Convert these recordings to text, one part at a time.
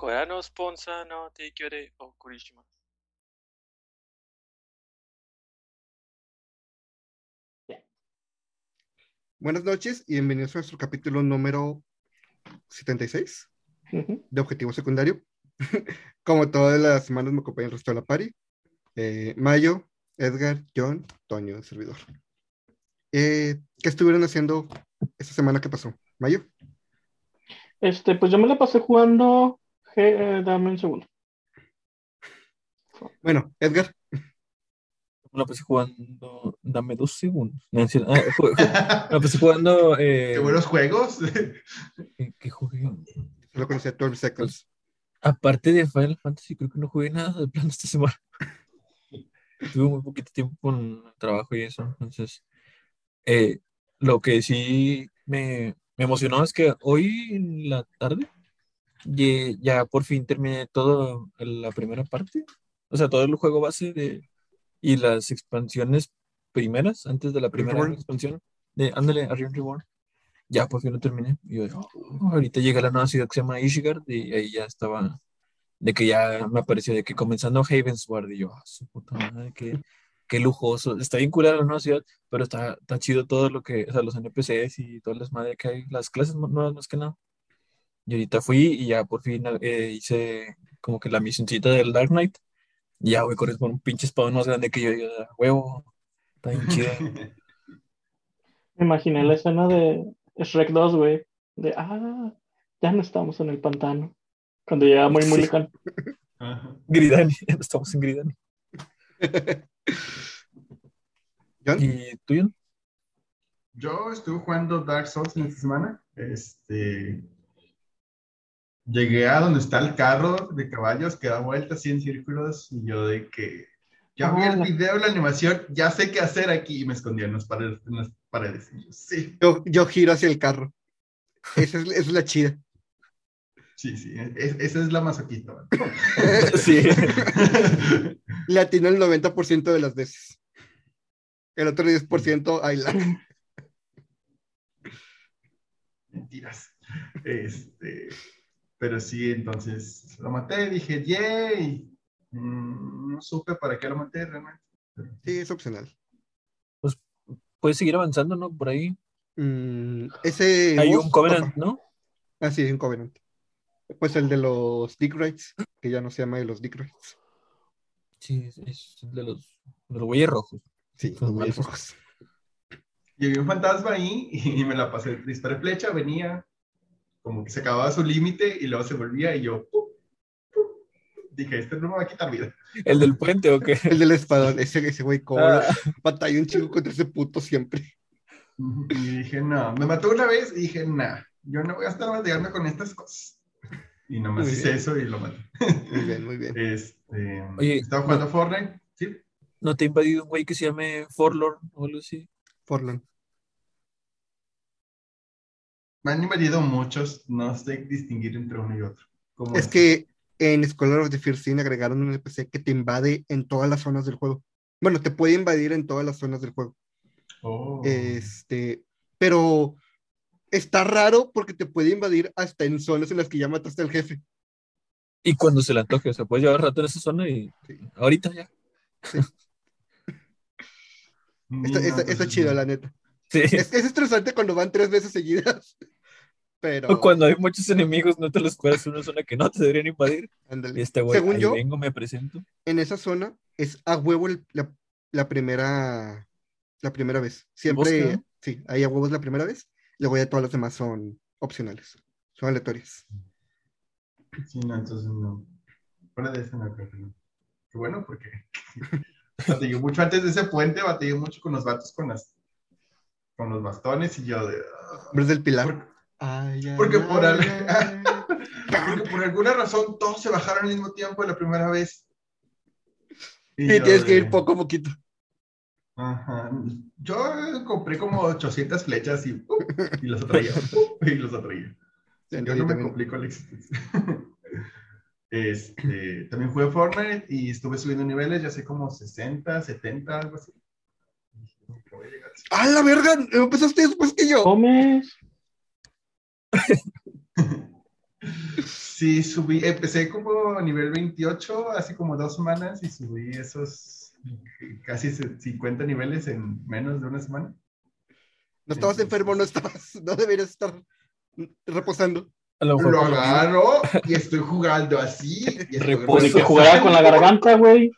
Corano Sponsa no eh, o Kurishima. Buenas noches y bienvenidos a nuestro capítulo número 76 de Objetivo Secundario. Como todas las semanas me acompaña el resto de la pari. Eh, Mayo, Edgar, John, Toño, el servidor. Eh, ¿Qué estuvieron haciendo esta semana que pasó? Mayo. Este, pues yo me la pasé jugando G- eh, dame un segundo. Bueno, Edgar. La pasé jugando. Dame dos segundos. No. Ah, pasé jugando. Eh, Qué buenos juegos. ¿qué- qué jugué? Solo conocía 12 Seconds. Aparte de Final Fantasy, creo que no jugué nada de plan esta semana. Tuve muy poquito tiempo con el trabajo y eso. Entonces, eh, lo que sí me, me emocionó es que hoy en la tarde ye- ya, por fin terminé toda la primera parte. O sea, todo el juego base de, y las expansiones primeras, antes de la primera Reborn. expansión de Ándale, Arion Reborn. Ya por fin lo terminé. Y yo, "Oh", ahorita llega la nueva ciudad que se llama Ishgard y ahí ya estaba, de que ya me apareció de que comenzando Havensward y yo, ah, su puta madre, qué, qué lujoso. Está bien culera la nueva ciudad, pero está, está chido todo lo que, o sea, los NPCs y todas las madres que hay, las clases nuevas más que nada. Y ahorita fui y ya por fin eh, hice como que la misioncita del Dark Knight. Y ya voy corriendo con un pinche espadón más grande que yo, y yo, "Ah, huevo, está bien chido. Me imaginé la escena de Shrek 2, güey. De, ah, ya no estamos en el pantano. Cuando llega muy, muy lejano. Gridani, estamos en Gridani. John. ¿Y tú, John? Yo estuve jugando Dark Souls en esta semana. Este, llegué a donde está el carro de caballos que da vueltas así en círculos y yo de que ya vi el video, la animación, ya sé qué hacer aquí y me escondí en las paredes. En las paredes. Y yo, sí, Yo, yo giro hacia el carro. Esa es, esa es la chida. sí, sí, es- esa es la masoquista. ¿vale? Sí. Le atinó el 90% de las veces. El otro 10% ahí la. Mentiras. Este, pero sí, entonces lo maté, dije, yay. Mm, no supe para qué lo maté realmente. pero- Sí, es opcional. Puedes seguir avanzando, ¿no? Por ahí. Mm, ese. Hay un Covenant. ¿no? Ah, sí, un Covenant. Pues el de los Dick Rights, que ya no se llama de los Dick Rights. Sí, es- de los, de los güeyes rojos. Sí, los güeyes rojos. Y había un fantasma ahí y me la pasé, disparé flecha, venía, como que se acababa su límite y luego se volvía y yo, ¡pum! ¡pum! dije, este no me va a quitar vida. ¿El del puente o qué? El del espadón, ese, ese güey, como Ah. batalla un chico contra ese puto siempre. Y dije, no, me mató una vez y dije, nah, yo no voy a estar batallando con estas cosas. Y nomás Muy hice bien. eso y lo maté. Muy bien, muy bien. Este, Oye, estaba jugando Fortnite, sí, ¿No te ha invadido un güey que se llame Forlorn o algo así? Forlorn. Me han invadido muchos, no sé distinguir entre uno y otro. ¿Cómo Es que en Scholar of the First Sin agregaron un NPC que te invade en todas las zonas del juego. Bueno, te puede invadir en todas las zonas del juego. Oh. Este, pero está raro porque te puede invadir hasta en zonas en las que ya mataste al jefe. Y cuando se le antoje, o sea, puedes llevar rato en esa zona y Sí. ahorita ya. Mm, Está, está- está entonces chido, la neta. Sí. Es, es estresante cuando van tres veces seguidas. Pero, O cuando hay muchos enemigos, no te los puedes en una zona que no te deberían invadir. Y este güey, Según ahí yo, vengo, me presento. en esa zona es a huevo el- la, la primera la primera vez. Siempre, sí, ahí a huevo es la primera vez. Luego ya todas las demás son opcionales. Son aleatorias. Sí, no, entonces no. Fuera de eso no creo que no. Qué bueno, porque batallé mucho antes de ese puente, batallé mucho con los vatos con las con los bastones y yo de. Hombres del Pilar. por- Ay, ay, porque por ay, al- ay. porque por alguna razón todos se bajaron al mismo tiempo la primera vez. Y tienes que de- ir poco a poquito. Ajá. Yo compré como 800 flechas y, ¡pum! y los atraía. ¡pum! y los atraía. Sí, Yo yo no me también. complico la existencia. Este, también jugué Fortnite y estuve subiendo niveles, ya sé como 60, 70, algo así. Dije, "Nunca voy a llegar así". ¡Ah, la verga! Empezaste después que yo. Comes. Sí, subí, empecé como a nivel 28, hace como dos semanas, y subí esos casi 50 niveles en menos de una semana. No estabas enfermo, no estabas, no deberías estar reposando. A lo Lo agarro y estoy jugando así. Y estoy Reposo. Ni que reposando. jugara con la garganta, güey.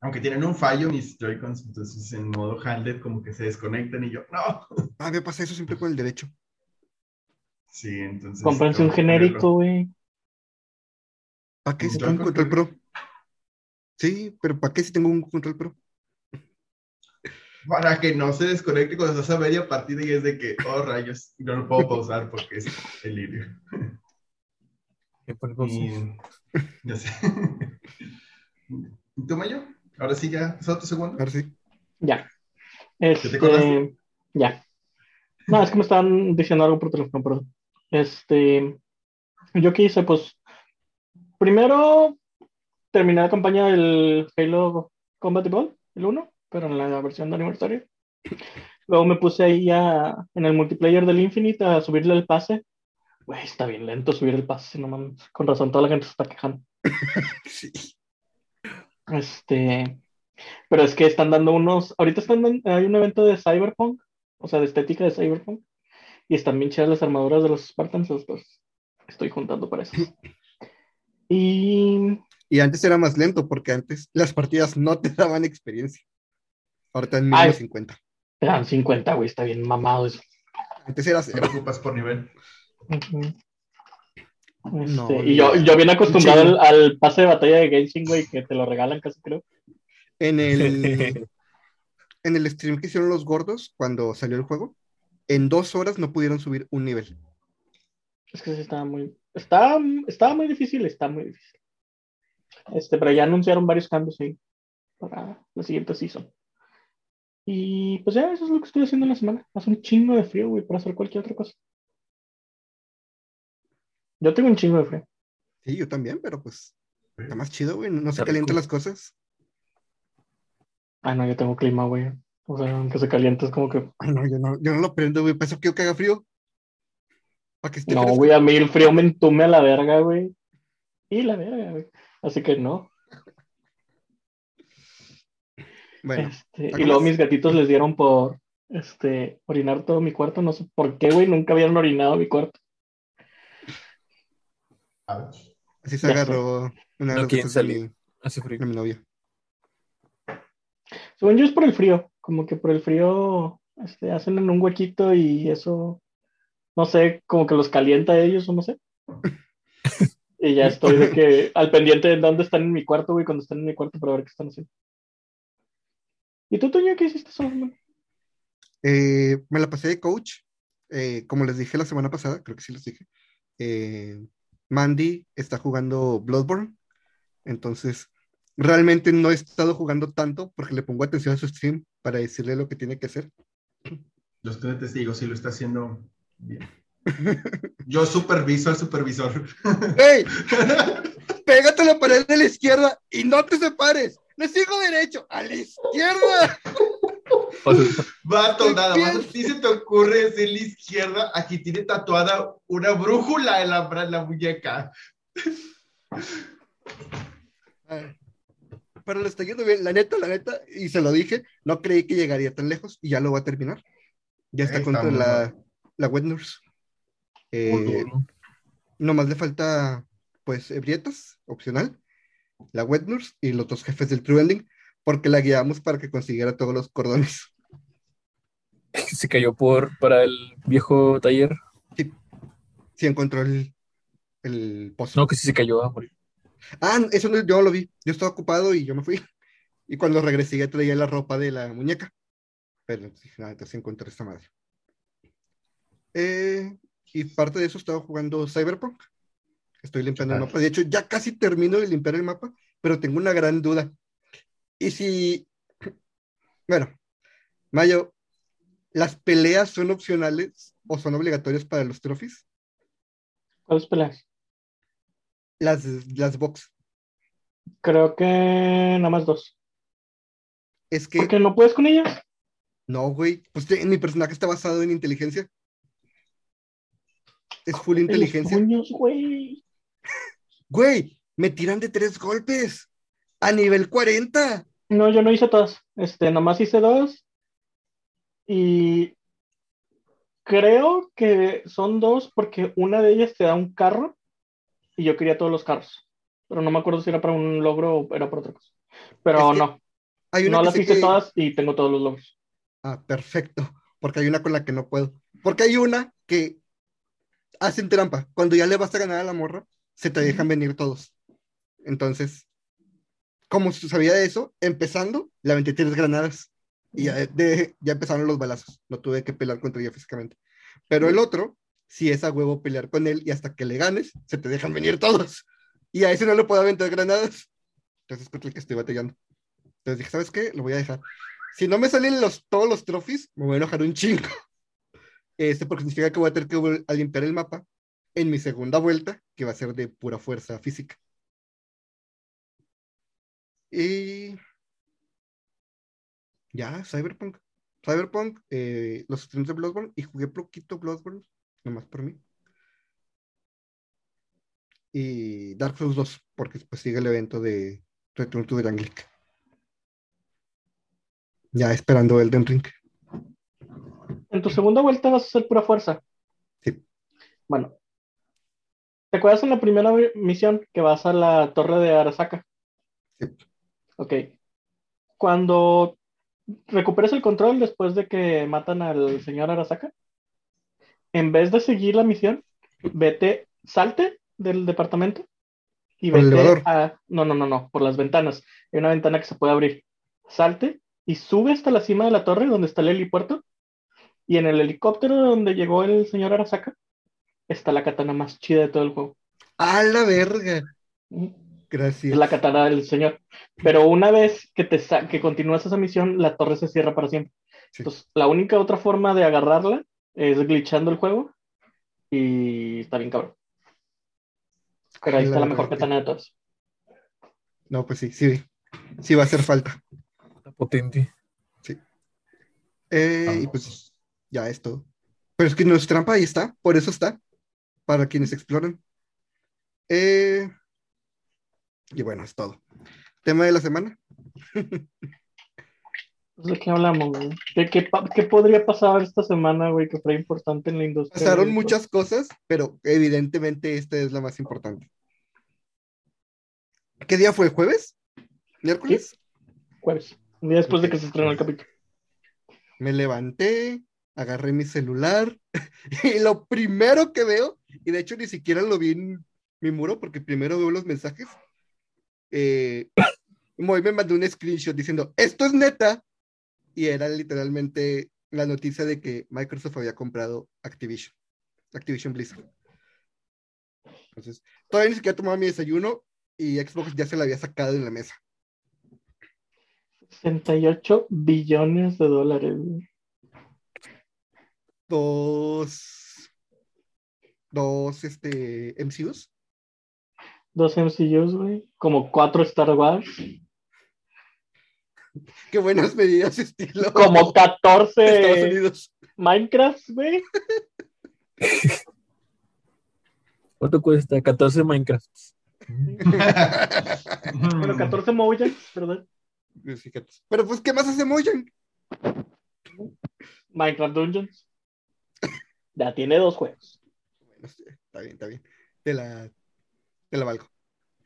Aunque tienen un fallo mis Joy-Cons, entonces en modo handed como que se desconectan y yo, no. Ah, me pasa eso siempre con el derecho. Sí, entonces. Cómprense un genérico, güey. ¿Para qué si tengo un control pro? Sí, pero ¿para qué si tengo un control pro? Para que no se desconecte cuando estás a media partida y es de que, oh rayos, no lo puedo pausar porque es delirio. Pausa. Y ya sé. ¿Y tú, Mayo? Ahora sí ya, ¿es tu segundo? Ahora sí. Ya. te Este, acordaste? ya. No, es que me estaban diciendo algo por teléfono, perdón. Este, yo qué hice, pues, primero terminé la campaña del Halo Combat Evolved, el 1, pero en la versión de aniversario. Luego me puse ahí ya en el multiplayer del Infinite a subirle el pase. Güey, está bien lento subir el pase, no mames. Con razón, toda la gente se está quejando. Sí. Este, pero es que están dando unos, ahorita están dando- hay un evento de Cyberpunk, o sea, de estética de Cyberpunk, y están bien chidas las armaduras de los Spartans, pues estoy juntando para eso. Y Y antes era más lento porque antes las partidas no te daban experiencia. Ahorita en mínimo Ay. 50. te dan 50, güey, está bien mamado eso. Antes era cero. te por nivel. Este, No, y yo, yo bien acostumbrado al, al pase de batalla de Genshin, güey, que te lo regalan casi creo. En el, en el stream que hicieron los gordos cuando salió el juego, en dos horas no pudieron subir un nivel. Es que sí estaba muy, está, estaba muy difícil, está muy difícil. Este, pero ya anunciaron varios cambios ahí para la siguiente season. Y pues ya, eso es lo que estoy haciendo en la semana. Hace un chingo de frío, güey, para hacer cualquier otra cosa. Yo tengo un chingo de frío. Sí, yo también, pero pues está más chido, güey. No se calientan las cosas. Ah, no, yo tengo clima, güey. O sea, aunque se caliente, es como que. Ay, no, yo no, yo no lo prendo, güey. Para eso quiero que haga frío. Para que esté No, fresco. güey, a mí el frío me entume a la verga, güey. Y la verga, güey. Así que no. Bueno, Este, ¿algo y luego mis gatitos les dieron por este orinar todo mi cuarto. No sé por qué, güey. Nunca habían orinado mi cuarto. A así se agarró una No de salir. mi, Hace frío. mi novia. Según yo es por el frío. Como que por el frío este, hacen en un huequito y eso. No sé, como que los calienta a ellos o no sé. Y ya estoy de que al pendiente de dónde están en mi cuarto, güey, cuando están en mi cuarto para ver qué están haciendo. ¿Y tú, Toño, qué hiciste solo, man? Eh, me la pasé de coach. eh, como les dije la semana pasada, creo que sí les dije. eh, Mandy está jugando Bloodborne. Entonces, realmente no he estado jugando tanto porque le pongo atención a su stream para decirle lo que tiene que hacer. Yo estoy de testigo, si lo está haciendo bien. Yo superviso al supervisor. ¡Ey! Pégate a la pared de la izquierda y no te separes. No sigo derecho, a la izquierda. Vato, ¿Qué nada más ti se te ocurre decir la izquierda, aquí tiene tatuada una brújula en la, en la muñeca. Pero lo está yendo bien, la neta, la neta, y se lo dije, no creí que llegaría tan lejos y ya lo va a terminar. Ya está contra la, la wet nurse. Eh, nomás le falta, pues, ebrietas, opcional, la wet nurse y los dos jefes del true ending, porque la guiamos para que consiguiera todos los cordones. Se cayó por para el viejo taller. Si encontró el, el pozo. No, que sí se cayó a morir. Ah, eso no, yo lo vi. Yo estaba ocupado y yo me fui. Y cuando regresé ya traía la ropa de la muñeca. Pero nada, entonces encontré esta madre. Eh, y parte de eso estaba jugando Cyberpunk. Estoy limpiando el Ah. mapa. De hecho, ya casi termino de limpiar el mapa, pero tengo una gran duda. Y si, bueno, Mayo, ¿las peleas son opcionales o son obligatorias para los trophies? ¿Cuáles peleas? Las, las box. Creo que nada más dos. Es que ¿Por qué no puedes con ellas? No, güey. Pues te- mi personaje está basado en inteligencia. Es full En inteligencia. puños, güey. Güey, me tiran de tres golpes. A nivel 40. No, yo no hice todas. Este, nomás hice dos. Y creo que son dos porque una de ellas te da un carro y yo quería todos los carros. Pero no me acuerdo si era para un logro o era para otra cosa. Pero Es que no, Hay una no las hice que- todas y tengo todos los logros. Ah, perfecto. Porque hay una con la que no puedo. Porque hay una que hacen trampa. Cuando ya le vas a ganar a la morra, se te dejan venir todos. Entonces, como sabía de eso, empezando, aventé tres granadas. Y ya, de- ya empezaron los balazos. No tuve que pelear contra ella físicamente. Pero el otro, si es a huevo pelear con él y hasta que le ganes, se te dejan venir todos. Y a ese no le puedo aventar granadas. Entonces, es contra el que estoy batallando. Entonces dije, ¿sabes qué? Lo voy a dejar. Si no me salen los, todos los trophies, me voy a enojar un chingo. Este, porque significa que voy a tener que a limpiar el mapa en mi segunda vuelta, que va a ser de pura fuerza física. Y ya, Cyberpunk. Cyberpunk, eh, los streams de Bloodborne, y jugué poquito Bloodborne, nomás por mí. Y Dark Souls 2, porque pues sigue el evento de Return to the Ganglik. Ya esperando Elden Ring. En tu segunda vuelta vas a hacer pura fuerza. Sí. Bueno. ¿Te acuerdas en la primera misión que vas a la torre de Arasaka? Sí. Ok. Cuando recuperes el control después de que matan al señor Arasaka, en vez de seguir la misión, vete, salte del departamento y ¿Por el vete elevador? a... No, no, no, no, por las ventanas. Hay una ventana que se puede abrir. Salte y sube hasta la cima de la torre donde está el helipuerto y en el helicóptero donde llegó el señor Arasaka está la katana más chida de todo el juego. ¡A la verga! Gracias. la katana del señor. Pero una vez que te que continúas esa misión, la torre se cierra para siempre. Sí. Entonces, la única otra forma de agarrarla es glitchando el juego y está bien cabrón. Pero ahí está la mejor katana de todas. No, pues sí, sí. Sí va a hacer falta. Está potente. Eh, y pues ya es todo. Pero es que no es trampa, ahí está. Por eso está. Para quienes exploran. Eh, y bueno, es todo. Tema de la semana. ¿De qué hablamos, güey? ¿De qué, qué podría pasar esta semana, güey, que fuera importante en la industria? Pasaron muchas cosas, pero evidentemente esta es la más importante. ¿Qué día fue? ¿Jueves? ¿Miércoles? Jueves, un día después de que se estrenó el capítulo. Me levanté, agarré mi celular y lo primero que veo, y de hecho ni siquiera lo vi en mi muro porque primero veo los mensajes, eh, Moy me mandó un screenshot diciendo, esto es neta, y era literalmente la noticia de que Microsoft había comprado Activision, Activision Blizzard. Entonces, todavía ni siquiera tomaba mi desayuno y Xbox ya se la había sacado en la mesa. 68 billones de dólares. Dos, dos, este, MCUs. Dos MCUs, güey. Como cuatro Star Wars. Qué buenas medidas, estilo. Como Estados 14 Unidos. Minecraft, güey. ¿Cuánto cuesta? 14 Minecraft. Bueno, 14 Mojang, ¿verdad? Fíjate. Pero pues, ¿qué más hace Mojang? Minecraft Dungeons. Ya tiene dos juegos. Bueno, sí, está bien, está bien. Te la, te la valgo.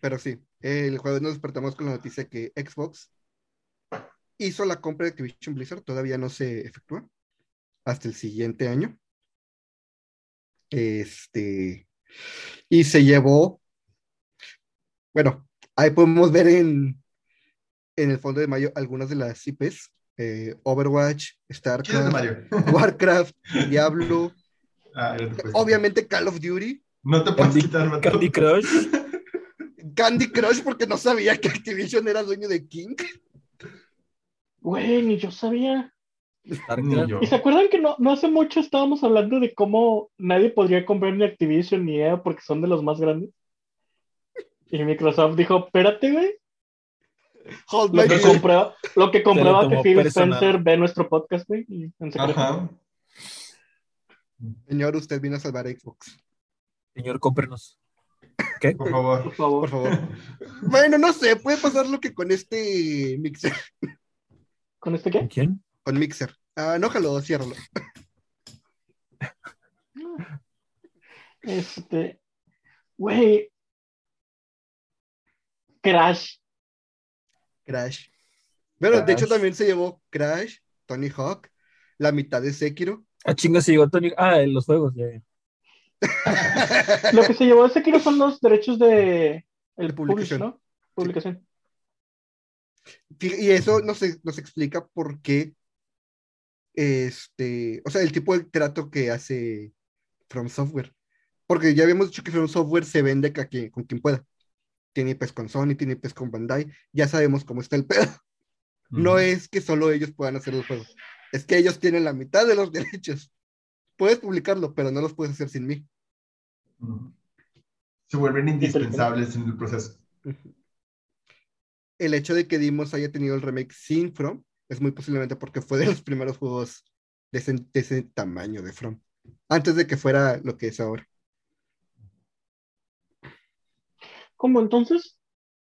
Pero sí, el jueves nos despertamos con la noticia que Xbox hizo la compra de Activision Blizzard, todavía no se efectúa hasta el siguiente año. Este, y se llevó, bueno, ahí podemos ver en, en el fondo de mayo algunas de las IPs, eh, Overwatch, ¿Quién es de StarCraft? Warcraft, Diablo, Ah, obviamente Call of Duty, No te puedes Candy, quitar. Candy Crush. Candy Crush porque no sabía que Activision era dueño de King. Güey, ni yo sabía. Ni StarCraft. yo. ¿Y se acuerdan que no, no hace mucho estábamos hablando de cómo nadie podría comprar ni Activision ni EA porque son de los más grandes? Y Microsoft dijo, espérate, güey. Hold Lo que, comprueba, lo que comprueba que Phil personal. Spencer ve nuestro podcast, güey. y en secreto. Ajá. Señor, usted vino a salvar a Xbox. Señor, cómprenos. ¿Qué? Por favor. Por favor. Por favor. Bueno, no sé, puede pasar lo que con este Mixer. ¿Con este qué? ¿Quién? Con Mixer. Ah, no, jalo, ciérralo. Este. Güey. Crash. Crash. Bueno, de hecho también se llevó Crash, Tony Hawk, la mitad de Sekiro. Ah, chinga, se llegó Tony. Ah, en los juegos, ya. Lo que se llevó ese Sekiro son los derechos de. El De publish, publicación. ¿no? Publicación. Y eso nos, nos explica por qué, este, o sea, el tipo de trato que hace From Software. Porque ya habíamos dicho que From Software se vende a quien- con quien pueda. Tiene IPs con Sony, tiene IPs con Bandai, ya sabemos cómo está el pedo. No es que solo ellos puedan hacer el juego, es que ellos tienen la mitad de los derechos. Puedes publicarlo, pero no los puedes hacer sin mí. Se vuelven indispensables en el proceso. El hecho de que Dimos haya tenido el remake sin From es muy posiblemente porque fue de los primeros juegos de ese, de ese tamaño de From, antes de que fuera lo que es ahora. ¿Cómo entonces?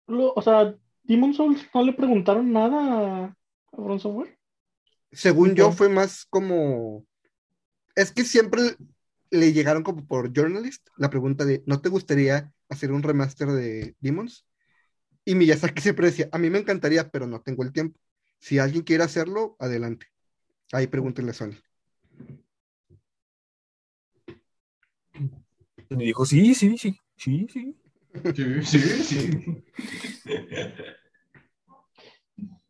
Lo, o sea, Demon Souls no le preguntaron nada a From Software. Según yo, fue más como. Es que siempre le llegaron como por journalist la pregunta de: ¿no te gustaría hacer un remaster de Demons? Y Miyazaki siempre decía: A mí me encantaría, pero no tengo el tiempo. Si alguien quiere hacerlo, adelante. Ahí pregúntenle a Sony. Y dijo, sí, sí, sí, sí, sí. Sí, sí, sí.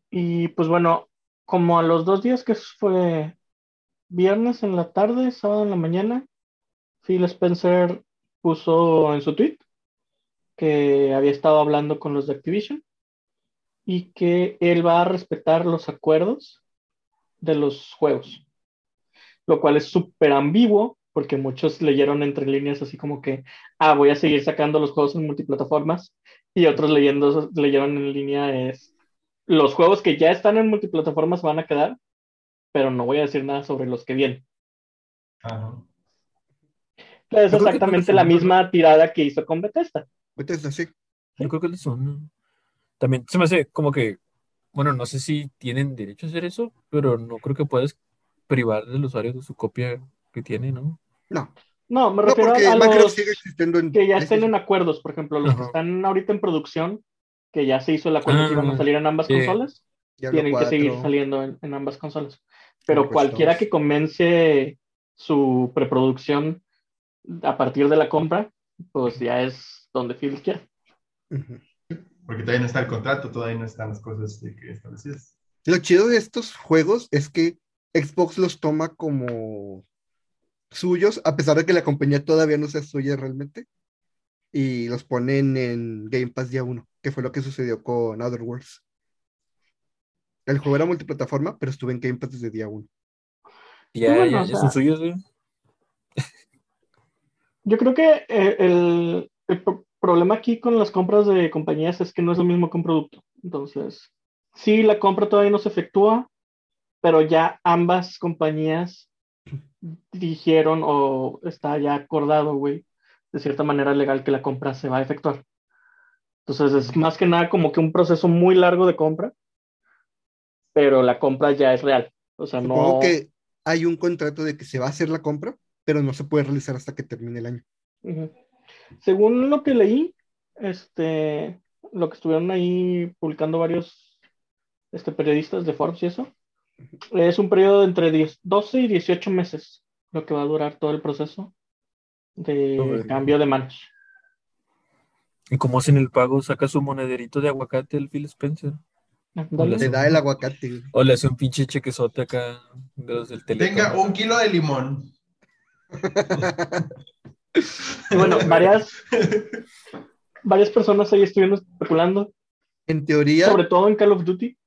Y pues bueno, como a los dos días que fue viernes en la tarde, sábado en la mañana, Phil Spencer puso en su tweet que había estado hablando con los de Activision y que él va a respetar los acuerdos de los juegos, lo cual es súper ambiguo porque muchos leyeron entre líneas así como que, ah, voy a seguir sacando los juegos en multiplataformas y otros leyendo, leyeron en línea es, los juegos que ya están en multiplataformas van a quedar, pero no voy a decir nada sobre los que vienen. Ajá. Es exactamente la misma tirada que hizo con Bethesda. Entonces, así. Yo creo que son. También se me hace como que, bueno, no sé si tienen derecho a hacer eso, pero no creo que puedas privar del usuario de su copia que tiene, ¿no? No, No, me no refiero porque a los sigue existiendo en. que ya estén en acuerdos, por ejemplo, los que están ahorita en producción, que ya se hizo el acuerdo Ah, que iban a salir en ambas sí. consolas, Diablo tienen que 4. seguir saliendo en, en ambas consolas. Pero Pues, cualquiera todos. que comience su preproducción a partir de la compra, pues ya es donde Phil quiera. Ujú. Porque todavía no está el contrato, todavía no están las cosas que establecidas. Lo chido de estos juegos es que Xbox los toma como suyos, a pesar de que la compañía todavía no sea suya realmente, y los ponen en Game Pass día uno, que fue lo que sucedió con Other Worlds. El juego era multiplataforma, pero estuve en Game Pass desde día uno. Ya, bueno, ya, ya son suyos, güey. Yo creo que eh, el, el pro- problema aquí con las compras de compañías es que no es lo mismo que un producto. Entonces, sí, la compra todavía no se efectúa, pero ya ambas compañías dijeron o está ya acordado, güey, de cierta manera legal que la compra se va a efectuar. Entonces, es más que nada como que un proceso muy largo de compra, pero la compra ya es real. O sea, Supongo no. que hay un contrato de que se va a hacer la compra, pero no se puede realizar hasta que termine el año. Según lo que leí, este, lo que estuvieron ahí publicando varios este, periodistas de Forbes y eso, es un periodo de entre 10 12 y 18 meses lo que va a durar todo el proceso de cambio de manos. Y como hacen el pago, saca su monederito de aguacate el Phil Spencer. Ándale. Le da el aguacate. O le hace un pinche chequezote acá de los del Teletón. Tenga un kilo de limón. Y bueno, varias, varias personas ahí estuvieron especulando, En teoría, sobre todo en Call of Duty,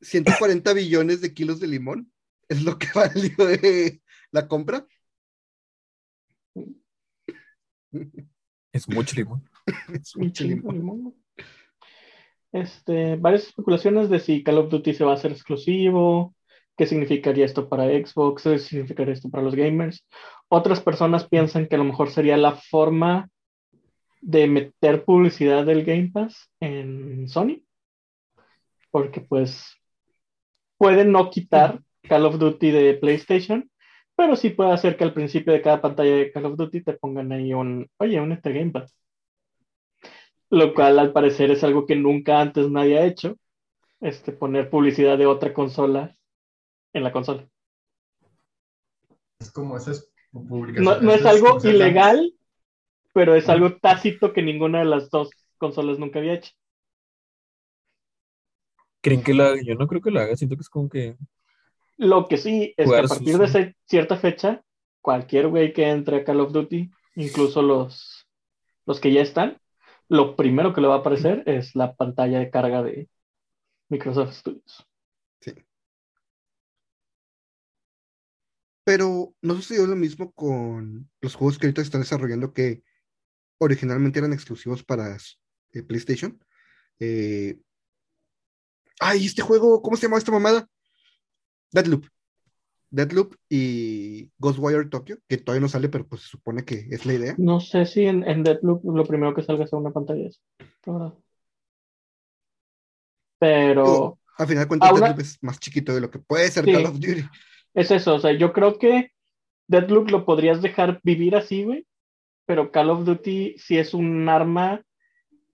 140 billones de kilos de limón es lo que valió de la compra. Es mucho limón. Es ni modo. Este, varias especulaciones de si Call of Duty se va a hacer exclusivo, qué significaría esto para Xbox, qué significaría esto para los gamers. Otras personas piensan que a lo mejor sería la forma de meter publicidad del Game Pass en Sony, porque pues pueden no quitar Call of Duty de PlayStation, pero sí puede hacer que al principio de cada pantalla de Call of Duty te pongan ahí un, oye, un este Game Pass. Lo cual al parecer es algo que nunca antes nadie ha hecho, este, poner publicidad de otra consola en la consola. Es como esas No, publicaciones. no es esas algo ilegal, pero es algo tácito que ninguna de las dos consolas nunca había hecho. ¿Creen que la haga? Yo no creo que la haga, siento que es como que Lo que sí es que a partir de sucio. esa cierta fecha, cualquier güey que entre a Call of Duty, incluso los, los que ya están, lo primero que le va a aparecer es la pantalla de carga de Microsoft Studios. Pero no sucedió lo mismo con los juegos que ahorita están desarrollando que originalmente eran exclusivos para eh, PlayStation. Eh, Ay, este juego, ¿cómo se llama esta mamada? Deadloop. Deadloop y Ghostwire Tokyo, que todavía no sale, pero pues se supone que es la idea. No sé si en, en Deathloop lo primero que salga sea una pantalla la verdad. Pero Al final de cuentas, Ahora- Deadloop es más chiquito de lo que puede ser Sí. Call of Duty. es eso, o sea, yo creo que Deathloop lo podrías dejar vivir así, güey, pero Call of Duty sí es un arma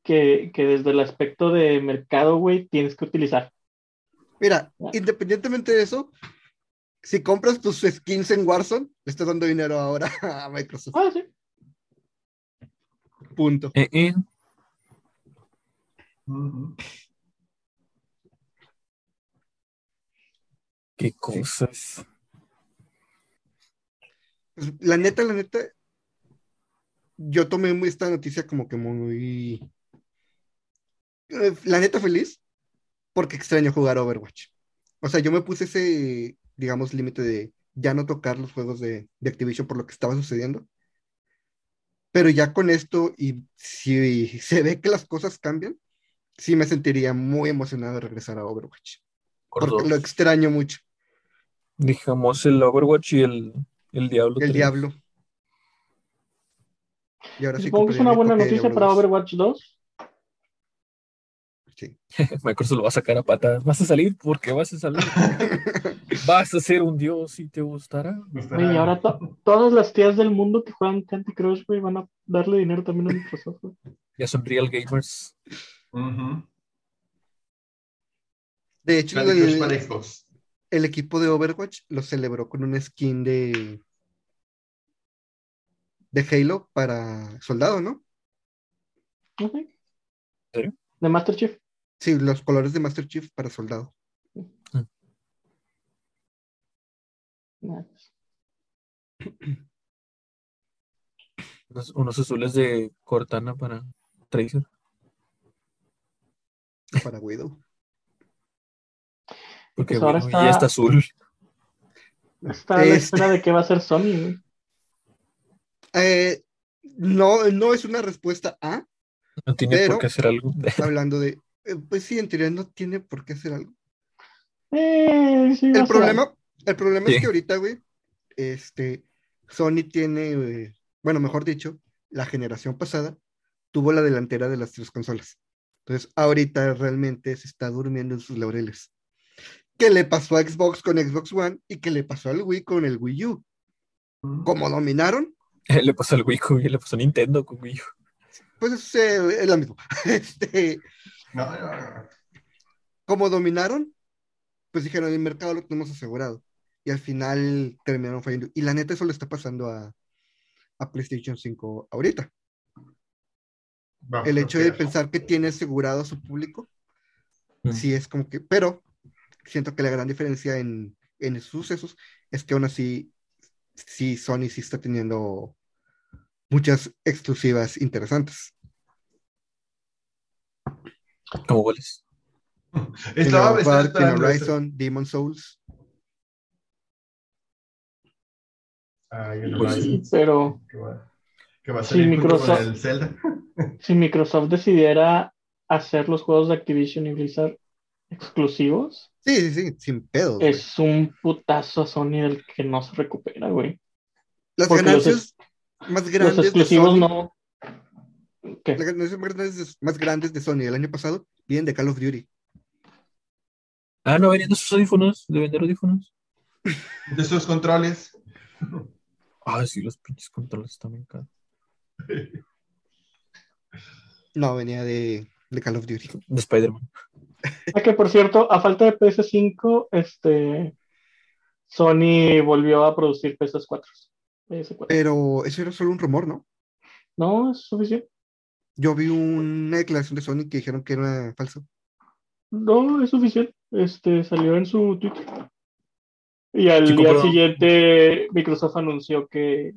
que, que desde el aspecto de mercado, güey, tienes que utilizar. Mira, independientemente de eso, si compras tus skins en Warzone, le estás dando dinero ahora a Microsoft. Ah, sí. Punto. eh, eh, qué cosas. Pues, la neta, la neta, yo tomé muy esta noticia como que muy... eh, La neta feliz, porque extraño jugar Overwatch. O sea, yo me puse ese, digamos, límite de ya no tocar los juegos de, de Activision por lo que estaba sucediendo. Pero ya con esto, y si se ve que las cosas cambian, sí me sentiría muy emocionado de regresar a Overwatch. Por Porque dos. lo extraño mucho. Dejamos el Overwatch y el, el Diablo. El 3. Diablo. Y ahora sí Supongo que es una buena noticia para 2. Overwatch 2. Sí. Microsoft lo va a sacar a patadas. ¿Vas a salir? ¿Por qué vas a salir? ¿Vas a ser un dios y te gustará? Gustará. Güey, y ahora to- todas las tías del mundo que juegan Candy Crush, güey, van a darle dinero también a Microsoft. güey. Ya son real gamers. De hecho, el, equipo de Overwatch lo celebró con una skin de de Halo para soldado, ¿no? De Master Chief. Sí, los colores de Master Chief para soldado. Nice. Unos, unos azules de Cortana para Tracer. Para Widow. Porque Pues ahora bueno, está- ya está azul. Está a la Este- espera de qué va a hacer Sony. Eh, no, no es una respuesta A, No tiene Pero- por qué hacer algo. hablando de, pues sí, en teoría no tiene por qué hacer algo. Eh, sí, El problema, el problema Sí. es que ahorita, güey, este, Sony tiene, eh, bueno, mejor dicho, la generación pasada tuvo la delantera de las tres consolas. Entonces, ahorita realmente se está durmiendo en sus laureles. ¿Qué le pasó a Xbox con Xbox One y qué le pasó al Wii con el Wii U? Ujú. Como dominaron, Le pasó al Wii con- le pasó a Nintendo con Wii. U. pues eh, es lo mismo. Este, No, no, no. como dominaron, pues dijeron, el mercado lo tenemos asegurado. Y al final terminaron fallando. Y la neta, eso le está pasando a, a PlayStation 5 ahorita. El hecho de pensar que tiene asegurado a su público, Mm. sí es como que, pero siento que la gran diferencia en, en esos sucesos es que aún así, sí, Sony sí está teniendo muchas exclusivas interesantes. Como goles. Estaba, esperando eso. Horizon, Demon Souls. El Pues Horizon. Pero Que va, que va a Sí, salir junto Microsoft- con el Zelda. si Microsoft decidiera hacer los juegos de Activision y Blizzard exclusivos, Sí, sí, sí, sin güey. es un putazo a Sony del que no se recupera, güey. Las porque los ganancias más Los grandes de exclusivos Sony, no. ¿Qué? las ganancias más grandes, más grandes de Sony el año pasado vienen de Call of Duty. Ah, no venían de sus audífonos, de vender audífonos. De sus controles. Ah, sí, los pinches controles también caros. No, venía de, de Call of Duty. De Spider-Man. Que por cierto, a falta de PS5, este Sony volvió a producir PS4. PS4. Pero eso era solo un rumor, ¿no? No, es suficiente. Yo vi una declaración de Sony que dijeron que era falso. No, es suficiente. Este salió en su Twitter. Y al día siguiente, Microsoft anunció que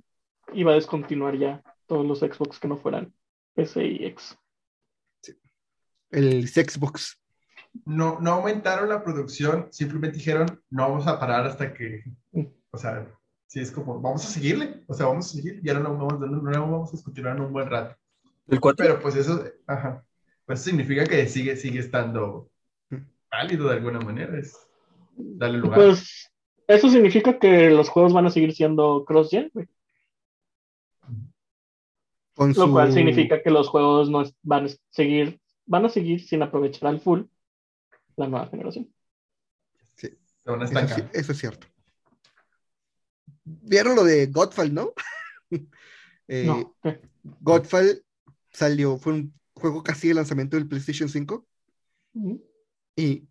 iba a descontinuar ya todos los Xbox que no fueran PC y X. El Xbox. No, no aumentaron la producción, simplemente dijeron, no vamos a parar hasta que, o sea, sí es como, vamos a seguirle, o sea, vamos a seguir, y ahora no vamos, no, no vamos a continuar en un buen rato. ¿El 4? Pero pues eso, ajá, pues significa que sigue, sigue estando válido de alguna manera, es darle lugar. Pues eso significa que los juegos van a seguir siendo cross-gen, güey. Con Lo su... cual significa que los juegos no van a seguir, van a seguir sin aprovechar al full la nueva generación. Se van a Eso, sí- eso es cierto. ¿Vieron lo de Godfall, no? Eh, No. Godfall salió, fue un juego casi de lanzamiento del PlayStation 5 Ujú. y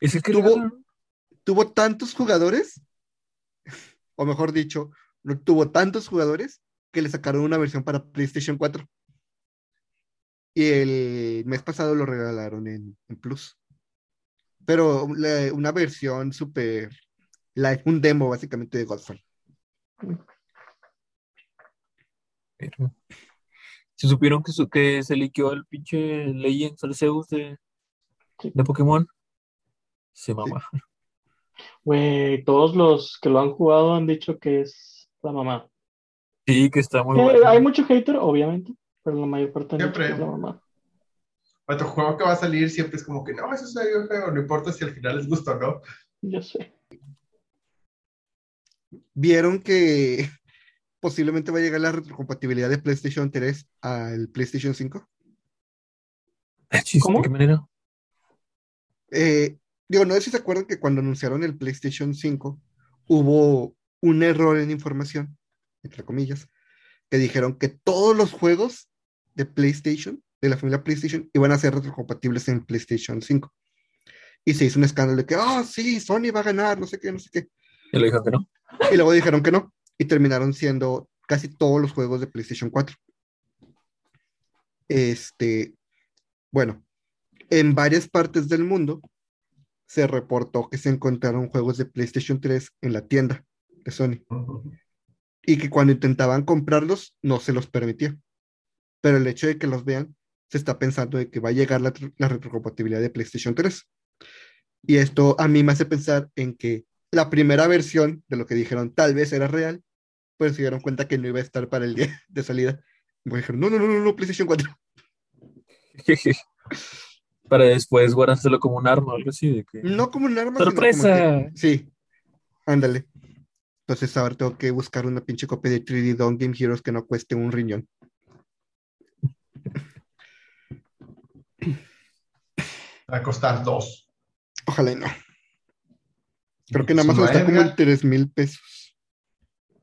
¿Es el que Tuvo- tuvo tantos jugadores, o mejor dicho, no tuvo tantos jugadores que le sacaron una versión para PlayStation 4. Y el mes pasado lo regalaron en, en Plus. Pero la- una versión súper un demo básicamente de Godfall. Pero- ¿Se supieron que, su- que se liqueó el pinche Legends Arceus de, Sí. de Pokémon? Se mama. Güey, todos los que lo han jugado han dicho que es la mamá. Sí, que está muy Eh, bueno. hay mucho hater, obviamente, pero la mayor parte Siempre. que es la mamá. Otro juego que va a salir siempre es como que, no, eso es algo feo, no importa si al final les gusta o no. Yo sé. ¿Vieron que posiblemente va a llegar la retrocompatibilidad de PlayStation 3 al PlayStation 5? Ah, chis, ¿Cómo? ¿De qué manera? Eh, digo, no sé si se acuerdan que cuando anunciaron el PlayStation 5 hubo un error en información, entre comillas, que dijeron que todos los juegos de PlayStation, de la familia PlayStation, iban a ser retrocompatibles en PlayStation 5. Y se hizo un escándalo de que, ah, sí, Sony va a ganar, no sé qué, no sé qué. Ya le dijeron que no. Y luego dijeron que no. Y terminaron siendo casi todos los juegos de PlayStation 4. Este, bueno, en varias partes del mundo se reportó que se encontraron juegos de PlayStation 3 en la tienda de Sony y que cuando intentaban comprarlos no se los permitía. Pero el hecho de que los vean, se está pensando de que va a llegar la, la retrocompatibilidad de PlayStation 3. Y esto a mí me hace pensar en que la primera versión de lo que dijeron tal vez era real, pero se dieron cuenta que no iba a estar para el día de salida. Y dijeron, no, no, no, no, no, PlayStation 4. Para después guardárselo como un arma o algo así. De que... No como un arma, como ¡Sorpresa! que- sí, ándale. Entonces ahora tengo que buscar una pinche copia de 3D Dawn Game Heroes que no cueste un riñón. Va a costar dos. Ojalá y no. Creo que nada más no, está como en Edgar, 3 mil pesos.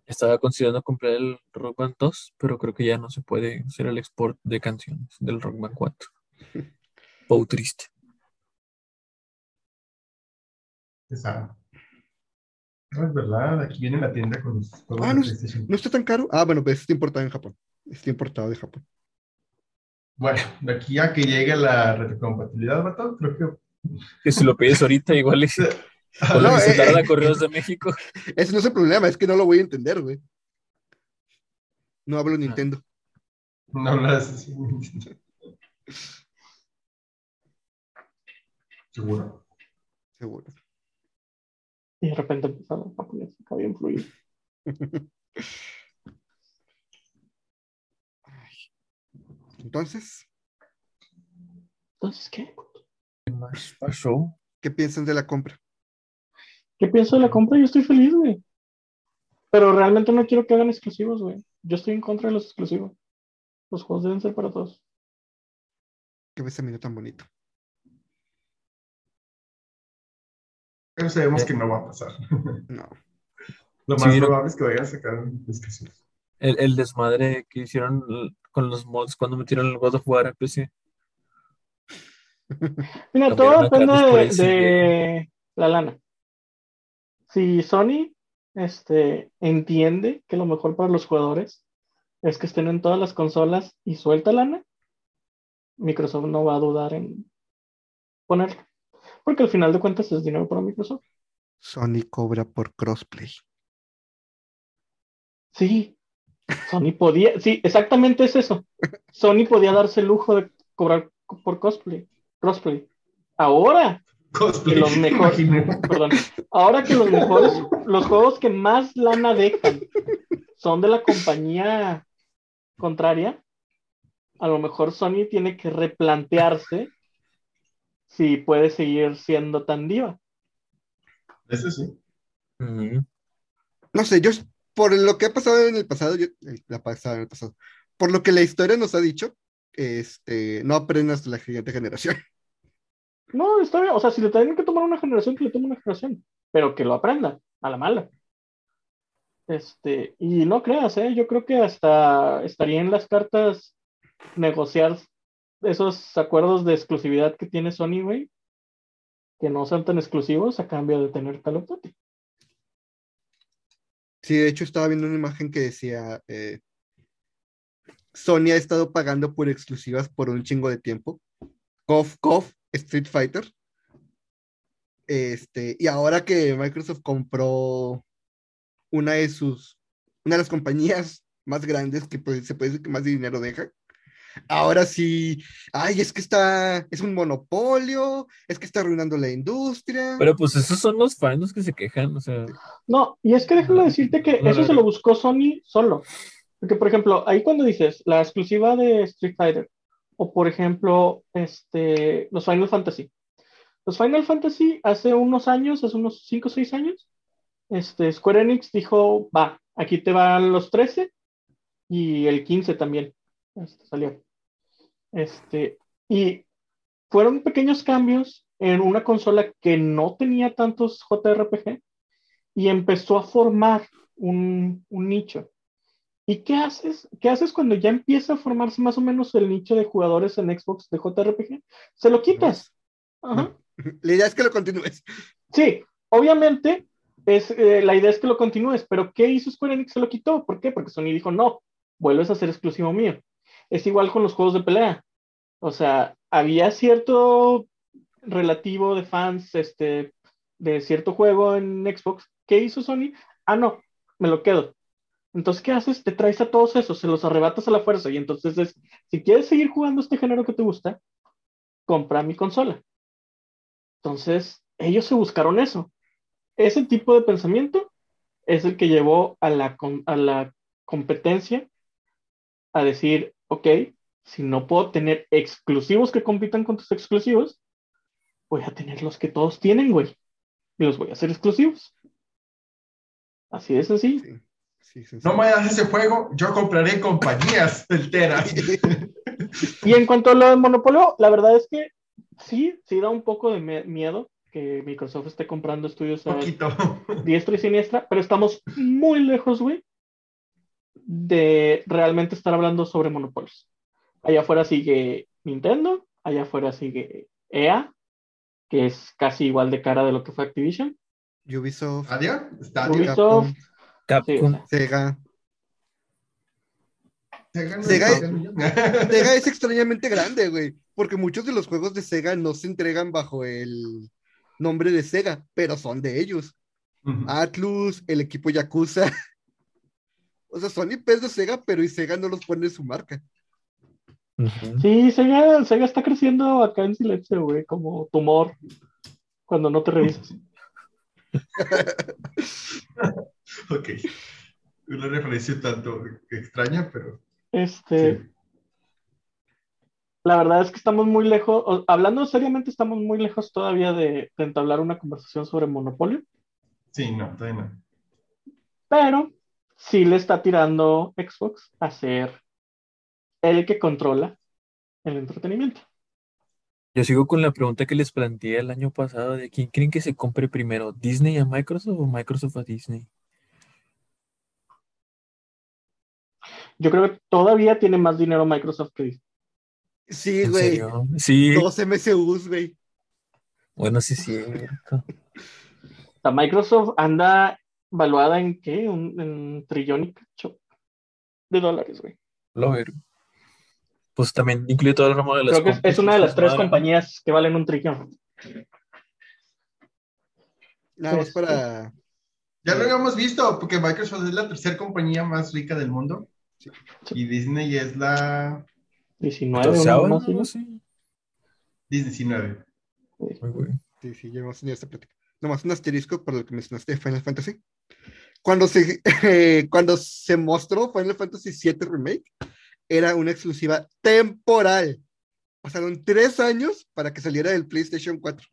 Estaba considerando comprar el Rock Band 2, pero creo que ya no se puede hacer el export de canciones del Rock Band 4. Pou triste. Esa. No, es verdad, aquí viene la tienda con los juegos Ah, de no, PlayStation. ¿No está tan caro? Ah, bueno, pues está importado en Japón. Está importado de Japón. Bueno, de aquí a que llegue la retrocompatibilidad, vato, creo que. Que si lo pides ahorita, igual lo No, que se eh, tarda eh. Correos de México. Ese no es el problema, es que no lo voy a entender, güey. No hablo Nintendo. No hablas así. Seguro. Seguro. Y de repente empezaron a ponerse acá bien fluido. Entonces, Entonces, ¿qué? ¿Qué pasó? ¿qué piensan de la compra? ¿Qué pienso de la compra? Yo estoy feliz, güey. Pero realmente no quiero que hagan exclusivos, güey. Yo estoy en contra de los exclusivos. Los juegos deben ser para todos. ¿Qué no tan bonito? Pero sabemos que no va a pasar. No. Lo Sí, más no. probable es que vayan a sacar un exclusivo. El, el desmadre que hicieron con los mods cuando metieron el God of War a PC. Mira, todo depende de la lana. Si Sony este, entiende que lo mejor para los jugadores es que estén en todas las consolas y suelta lana, Microsoft no va a dudar en ponerlo. Porque al final de cuentas es dinero para Microsoft. Sony cobra por crossplay. Sí, Sony podía, sí, exactamente es eso. Sony podía darse el lujo de cobrar por cosplay, crossplay. Ahora que los mejores, imagino. perdón, ahora que los mejores, los juegos que más lana dejan son de la compañía contraria, a lo mejor Sony tiene que replantearse si puede seguir siendo tan diva. Eso sí. No sé, yo por lo que ha pasado en el pasado, yo, eh, la pasada en el pasado, por lo que la historia nos ha dicho, este, no aprendas la siguiente generación. No, está bien, o sea, si le tienen que tomar una generación, que le tome una generación, pero que lo aprenda, a la mala. Este, y no creas, ¿eh? Yo creo que hasta estaría en las cartas negociar esos acuerdos de exclusividad que tiene Sony, güey, que no sean tan exclusivos a cambio de tener Call of Duty. Sí, de hecho estaba viendo una imagen que decía, eh, Sony ha estado pagando por exclusivas por un chingo de tiempo. Cof, Cof, Street Fighter. Este, y ahora que Microsoft compró una de sus, una de las compañías más grandes que pues, se puede decir que más dinero deja. Ahora sí, ay, es que está, es un monopolio, es que está arruinando la industria. Pero pues esos son los fans los que se quejan, o sea, No, y es que déjame decirte que No, eso no, se lo buscó Sony solo. Porque, por ejemplo, ahí cuando dices la exclusiva de Street Fighter, o por ejemplo, este, los Final Fantasy. Los Final Fantasy hace unos años, hace unos 5 o 6 años, este, Square Enix dijo, va, aquí te van los 13 y el 15 también. Este, salió. Este, y fueron pequeños cambios en una consola que no tenía tantos JRPG y empezó a formar un, un nicho. ¿Y qué haces? ¿Qué haces cuando ya empieza a formarse más o menos el nicho de jugadores en Xbox de JRPG? Se lo quitas. Ajá. La idea es que lo continúes. Sí, obviamente es, eh, la idea es que lo continúes, pero ¿qué hizo Square Enix? Se lo quitó. ¿Por qué? Porque Sony dijo, no, vuelves a ser exclusivo mío. Es igual con los juegos de pelea. O sea, había cierto relativo de fans este, de cierto juego en Xbox. ¿Qué hizo Sony? Ah, no, me lo quedo. Entonces, ¿qué haces? Te traes a todos esos, se los arrebatas a la fuerza. Y entonces es, si quieres seguir jugando este género que te gusta, compra mi consola. Entonces, ellos se buscaron eso. Ese tipo de pensamiento es el que llevó a la, a la competencia a decir, ok, si no puedo tener exclusivos que compitan con tus exclusivos, voy a tener los que todos tienen, güey. Y los voy a hacer exclusivos. Así de sencillo. Sí, No me das ese juego, yo compraré compañías enteras. Y en cuanto a lo del monopolio, la verdad es que sí, sí da un poco de miedo que Microsoft esté comprando estudios a Poquito. diestra y siniestra, pero estamos muy lejos, güey, de realmente estar hablando sobre monopolios. Allá afuera sigue Nintendo, allá afuera sigue EA, que es casi igual de cara de lo que fue Activision. Ubisoft, Ubisoft. Capcom, Sí, Sega. Sega, es extrañamente grande, güey, porque muchos de los juegos de Sega no se entregan bajo el nombre de Sega, pero son de ellos. Atlus, el equipo Yakuza. O sea, son IPs de Sega, pero y Sega no los pone en su marca. Sí, Sega, Sega está creciendo acá en silencio, güey, como tumor cuando no te revisas. Ok. Una referencia tanto extraña, pero. Este, sí. la verdad es que estamos muy lejos, hablando seriamente, estamos muy lejos todavía de, de entablar una conversación sobre monopolio, Sí, no, todavía no. pero sí le está tirando Xbox a ser el que controla el entretenimiento. Yo sigo con la pregunta que les planteé el año pasado de quién creen que se compre primero, Disney a Microsoft o Microsoft a Disney. Yo creo que todavía tiene más dinero Microsoft que Disney. Sí, ¿En güey. Sí, Dos MCUs, güey. bueno, sí. O sea, Microsoft anda valuada en qué? Un, en trillón y cacho de dólares, güey. Lo ver. Pues también incluye todo el ramo de las Creo que es, una de las tres madre. compañías que valen un trillón. Nada más Este. para. Ya lo habíamos visto, porque Microsoft es la tercera compañía más rica del mundo. Sí. Y Disney es la 19, Doceava, una ¿no? ¿no? Sí. Disney 19. Ay, güey. Sí, sí, ya hemos tenido esta plática. Nomás un asterisco para lo que mencionaste de Final Fantasy. Cuando se, cuando se mostró Final Fantasy VII Remake, era una exclusiva temporal. Pasaron tres años para que saliera del PlayStation 4.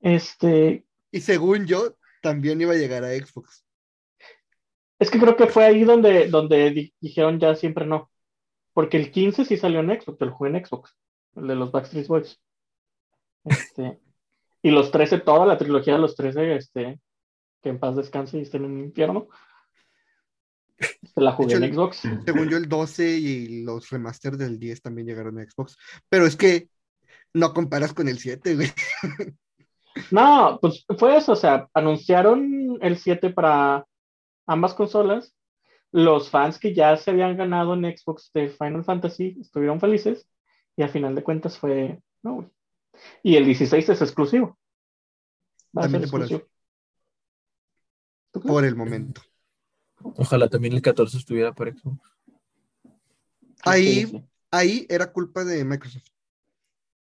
Este, Y según yo, también iba a llegar a Xbox. es que creo que fue ahí donde, donde di- dijeron ya siempre no. Porque el 15 sí salió en Xbox, el juego en Xbox, el de los Backstreet Boys. Este, y los 13, toda la trilogía de los 13, este, que en paz descanse y esté en un infierno. Se la jugué en Xbox. Según yo, el 12 y los remasters del 10 también llegaron a Xbox. Pero es que no comparas con el 7, güey. No, pues fue eso, o sea, anunciaron el 7 para ambas consolas. Los fans que ya se habían ganado en Xbox de Final Fantasy estuvieron felices y al final de cuentas fue, no, güey. Y el 16 es exclusivo. Va a ser exclusivo. Por el momento. Ojalá también el 14 estuviera para Xbox. Ahí, ahí era culpa de Microsoft.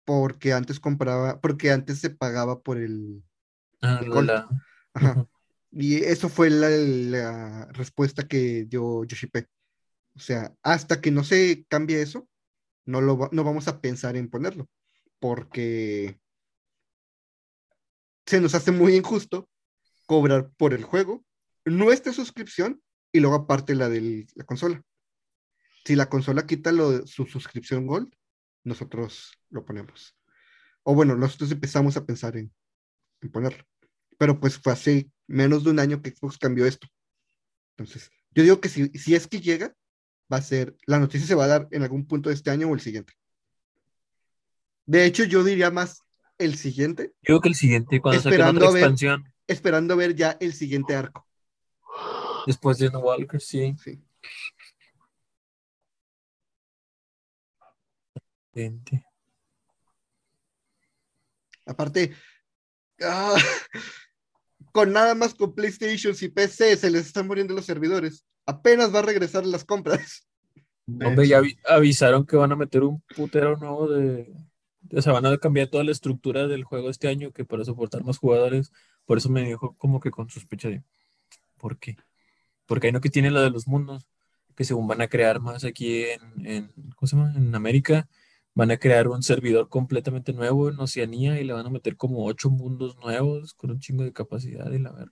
Porque antes compraba, porque antes se pagaba por el. Ah, El la- Ajá. Y eso fue la, la respuesta que dio Yoshipe. O sea, hasta que no se cambie eso, no, lo, va- no vamos a pensar en ponerlo. Porque se nos hace muy injusto cobrar por el juego nuestra suscripción y luego aparte la de la consola. Si la consola quita lo de su suscripción Gold, nosotros lo ponemos. O bueno, nosotros empezamos a pensar en, en ponerlo. Pero pues fue hace menos de un año que Xbox cambió esto. Entonces, yo digo que si, si es que llega, va a ser, la noticia se va a dar en algún punto de este año o el siguiente. De hecho, yo diría más el siguiente, Yo creo que el siguiente, cuando saquen Esperando otra a ver. expansión, esperando ver ya el siguiente arco. Después de No Walker, sí. Sí. Aparte, ah, con nada más con PlayStation y PC se les están muriendo los servidores. Apenas va a regresar las compras. De Hombre, ya avi- avisaron que van a meter un putero nuevo de... O sea, van a cambiar toda la estructura del juego este año que para soportar más jugadores. Por eso me dijo como que con sospecha de... ¿Por qué? Porque hay no que tiene la de los mundos, que según van a crear más aquí en, en ¿cómo se llama? En América, van a crear un servidor completamente nuevo en Oceanía y le van a meter como ocho mundos nuevos con un chingo de capacidad y la verdad.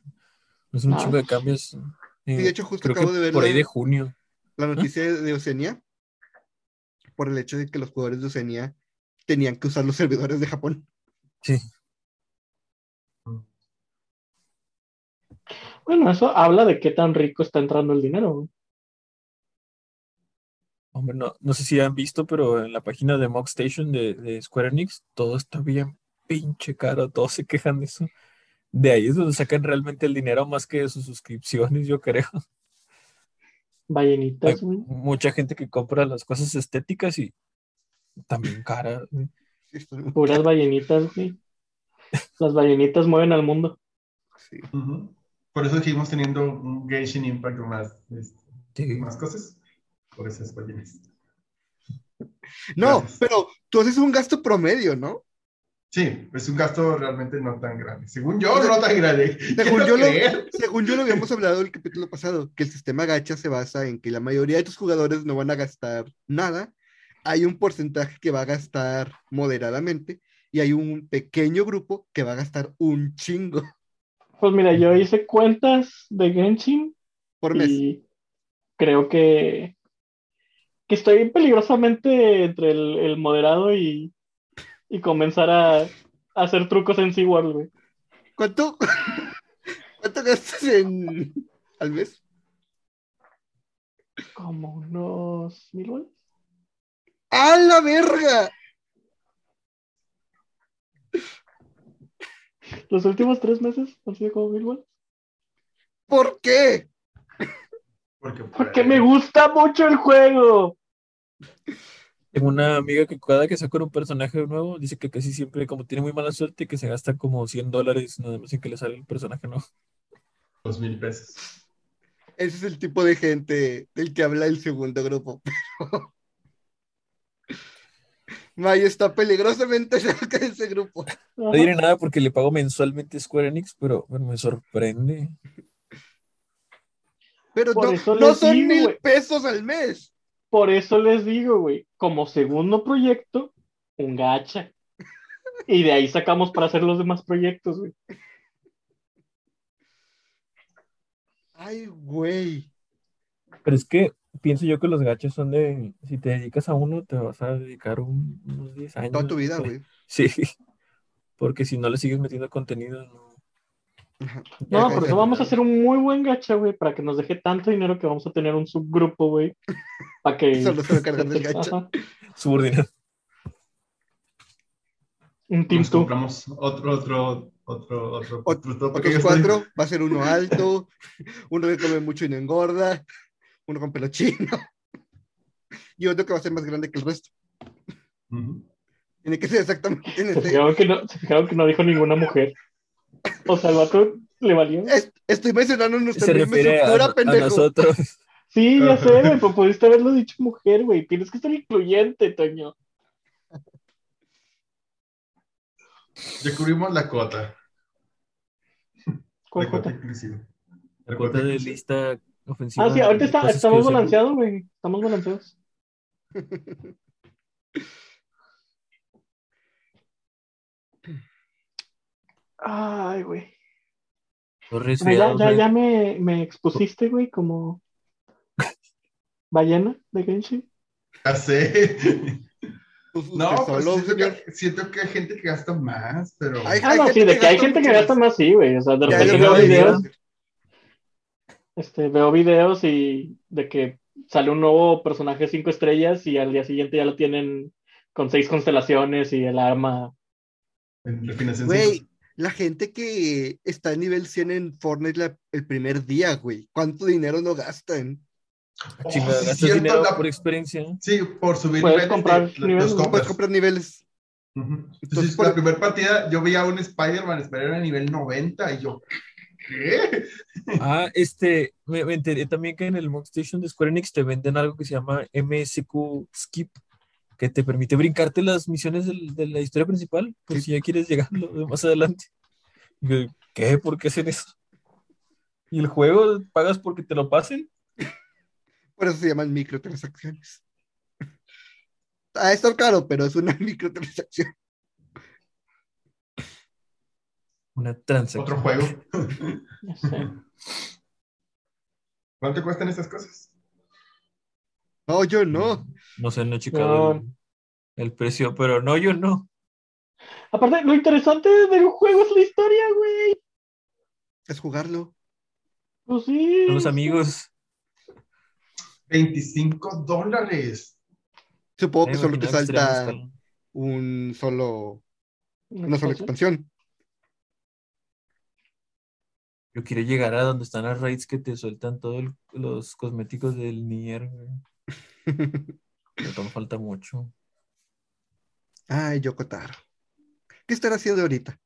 Es un Ah. chingo de cambios. Y eh, de hecho, justo creo acabo de ver por ahí de junio. la noticia de Oceanía por el hecho de que los jugadores de Oceanía tenían que usar los servidores de Japón. Sí. Bueno, eso habla de qué tan rico está entrando el dinero. güey. Hombre, no, no sé si han visto, pero en la página de Mock Station de, de Square Enix, todo está bien pinche caro, todos se quejan de eso. De ahí es donde sacan realmente el dinero más que de sus suscripciones, yo creo. Hay Ballenitas, güey. mucha gente que compra las cosas estéticas y también. Sí, muy- Puras ballenitas, güey. Las ballenitas mueven al mundo. sí. Por eso seguimos teniendo un Genshin Impact o más, este, Sí. más cosas. Por esas ballenas. No, Gracias. pero tú haces un gasto promedio, ¿no? Sí, es un gasto realmente no tan grande. Según yo, no tan grande. Según yo, lo, según yo lo habíamos hablado el capítulo pasado, que el sistema gacha se basa en que la mayoría de tus jugadores no van a gastar nada, hay un porcentaje que va a gastar moderadamente y hay un pequeño grupo que va a gastar un chingo Pues mira, yo hice cuentas de Genshin por mes. y creo que, que estoy peligrosamente entre el, el moderado y, y comenzar a, a hacer trucos en SeaWorld, güey. ¿Cuánto, ¿Cuánto gastas en, al mes? Como unos mil bolas. ¡A la verga! Los últimos tres meses han sido como mil bolas. ¿Por qué? Porque, Porque me gusta mucho el juego. Tengo una amiga que cada que saca un personaje nuevo, dice que casi siempre, como tiene muy mala suerte, que se gasta como 100 dólares nada más en que le sale el personaje nuevo. Dos mil pesos. Ese es el tipo de gente del que habla el segundo grupo. pero- Mayo está peligrosamente cerca de ese grupo. No diré nada porque le pago mensualmente a Square Enix, pero bueno, me sorprende. Pero Por no, son digo, mil pesos al mes. Por eso les digo, güey, como segundo proyecto, un gacha. Y de ahí sacamos para hacer los demás proyectos, güey. Ay, güey. Pero es que pienso yo que los gachos son de, si te dedicas a uno, te vas a dedicar un- unos 10 años. Toda tu vida, güey. Sí, porque si no le sigues metiendo contenido, no. No, por eso vamos a hacer un muy buen gacha, güey, para que nos deje tanto dinero que vamos a tener un subgrupo, güey. Para que. Solo se va a cargar del gacha. Subordinado. Un Team Nos 2. compramos otro, otro, otro, otro, Ot- otro Otros cuatro, va a ser uno alto, uno que come mucho y no engorda, uno con pelo chino, y otro que va a ser más grande que el resto. Ujú. Tiene que ser exactamente en Se fijaron, que no, se fijaron que no dijo ninguna mujer. O sea, el vato le valió. Es- Estoy mencionando nuestra Se refiere a, a pendejo. nosotros. Sí, ya sé, güey, pero pudiste haberlo dicho mujer, güey. Tienes que ser incluyente, Toño. Ya cubrimos la cuota. ¿Cuál la cuota cuota? inclusiva. La cuota de lista ofensiva. Ah, sí, ahorita está- estamos balanceados, güey. Estamos balanceados. Ay, güey. Ya, ya, ya me, me expusiste, güey, como ballena de Genshin. Ya sé. Usted No, pues solo, siento, señor. que, siento que hay gente que gasta más, pero. Ah, no, sí, de que hay gente que gasta más. sí, güey. O sea, de repente veo decía. Este, veo videos y de que sale un nuevo personaje cinco estrellas y al día siguiente ya lo tienen con seis constelaciones y el arma. Güey, la gente que está en nivel 100 en Fortnite la- el primer día, güey. ¿Cuánto dinero no gastan? Oh, sí, cierto, dinero la- por experiencia. Sí, por subir Puedes niveles comprar de- los niveles. Puedes compras. comprar niveles. Ujú. Entonces, Entonces, por- la primera partida yo veía a un Spider-Man, Spider-Man a nivel 90 y yo, ¿qué? Ah, este, me, me enteré también que en el Mock Station de Square Enix te venden algo que se llama MSQ Skip, que te permite brincarte las misiones del- de la historia principal, por Sí. si ya quieres llegar más adelante. Yo, ¿qué? ¿Por qué hacen eso? ¿Y el juego pagas porque te lo pasen? Por eso se llaman microtransacciones. Ah, está caro, pero es una microtransacción. Una transacción. Otro juego. Sé. ¿Cuánto cuestan estas cosas? No, yo no. No sé, no he checado No. el, el precio, pero no, yo no. Aparte, lo interesante del juego es la historia, güey. Es jugarlo. Pues sí. Son los amigos. 25 dólares. Supongo que solo te salta un solo, Una una sola expansión. expansión. Yo quiero llegar a donde están las raids que te sueltan todos los cosméticos del Nier, güey. Pero falta mucho. Ay, Yokotaro. ¿Qué estará haciendo ahorita?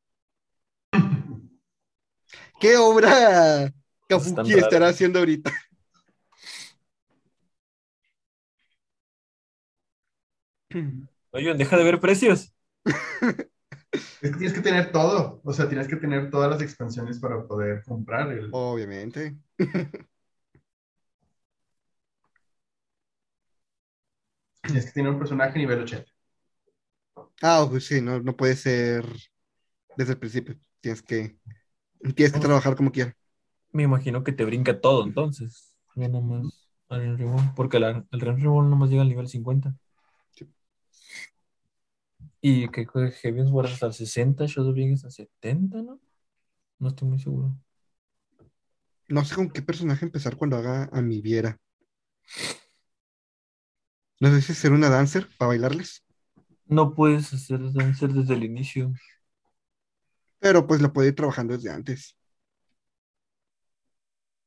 ¿Qué obra Kabuki raro. estará haciendo ahorita? Oye, deja de ver precios. Es que tienes que tener todo. O sea, tienes que tener todas las expansiones para poder comprar el. Obviamente. Tienes que tener un personaje nivel 80. Ah, pues sí, no, no puede ser desde el principio. Tienes que, tienes que trabajar como quieras. Me imagino que te brinca todo entonces. Ya nomás porque la- el Alien Reborn nomás llega al nivel 50. Y que que Heaven's Ward hasta el 60, Shadow Being hasta el 70, ¿no? No estoy muy seguro. No sé con qué personaje empezar cuando haga a mi Viera. No sé si ser una dancer para bailarles, No puedes hacer dancer desde el inicio. pero pues lo puedo ir trabajando desde antes.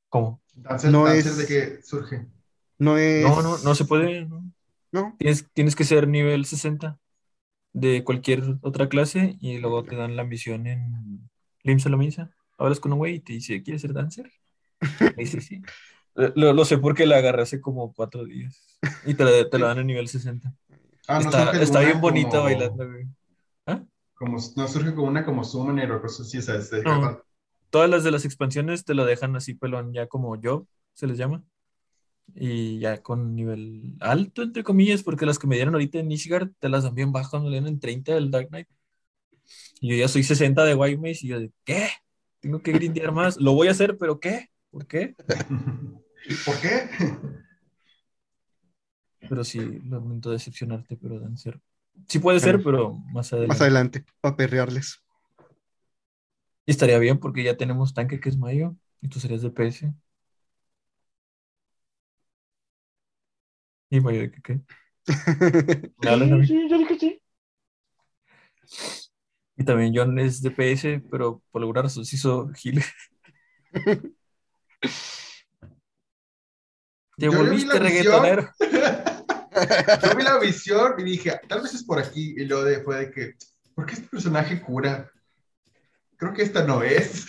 ¿Cómo? Dancer, No Dancer es- de que surge. No es. No, no, no se puede. ¿no? No, Tienes, tienes que ser nivel 60 de cualquier otra clase y luego te dan la misión en Limsa la Misa. Hablas con un güey y te dice, ¿quieres ser dancer? Y sí, sí. Lo, lo sé porque la agarré hace como cuatro días y te la, te la dan en nivel 60. Ah, no está de está bien bonita como- bailando, güey. Como, no surge como una como Summoner o cosas así, o sea, es de- No. Todas las de las expansiones te lo dejan así pelón, ya como yo, se les llama. Y ya con nivel alto, entre comillas, porque las que me dieron ahorita en Nishgard te las dan bien bajas cuando le dan en 30 del Dark Knight. Y yo ya soy 60 de White Mage y yo de, ¿qué? Tengo que grindear más. Lo voy a hacer, pero ¿qué? ¿Por qué? ¿Por qué? Pero sí, lamento decepcionarte, pero Dancer. Sí puede ser, pero más adelante. más adelante, para perrearles. Y estaría bien porque ya tenemos tanque que es Mayo y tú serías de PS. ¿Y Mayo de qué? qué? Sí, sí, yo dije sí. Y también John es de PS, pero por alguna razón se hizo Gil. Te Yo volviste reggaetonero. Yo vi la visión y dije, tal vez es por aquí. Y luego de- fue de que, ¿por qué este personaje cura? Creo que esta no es.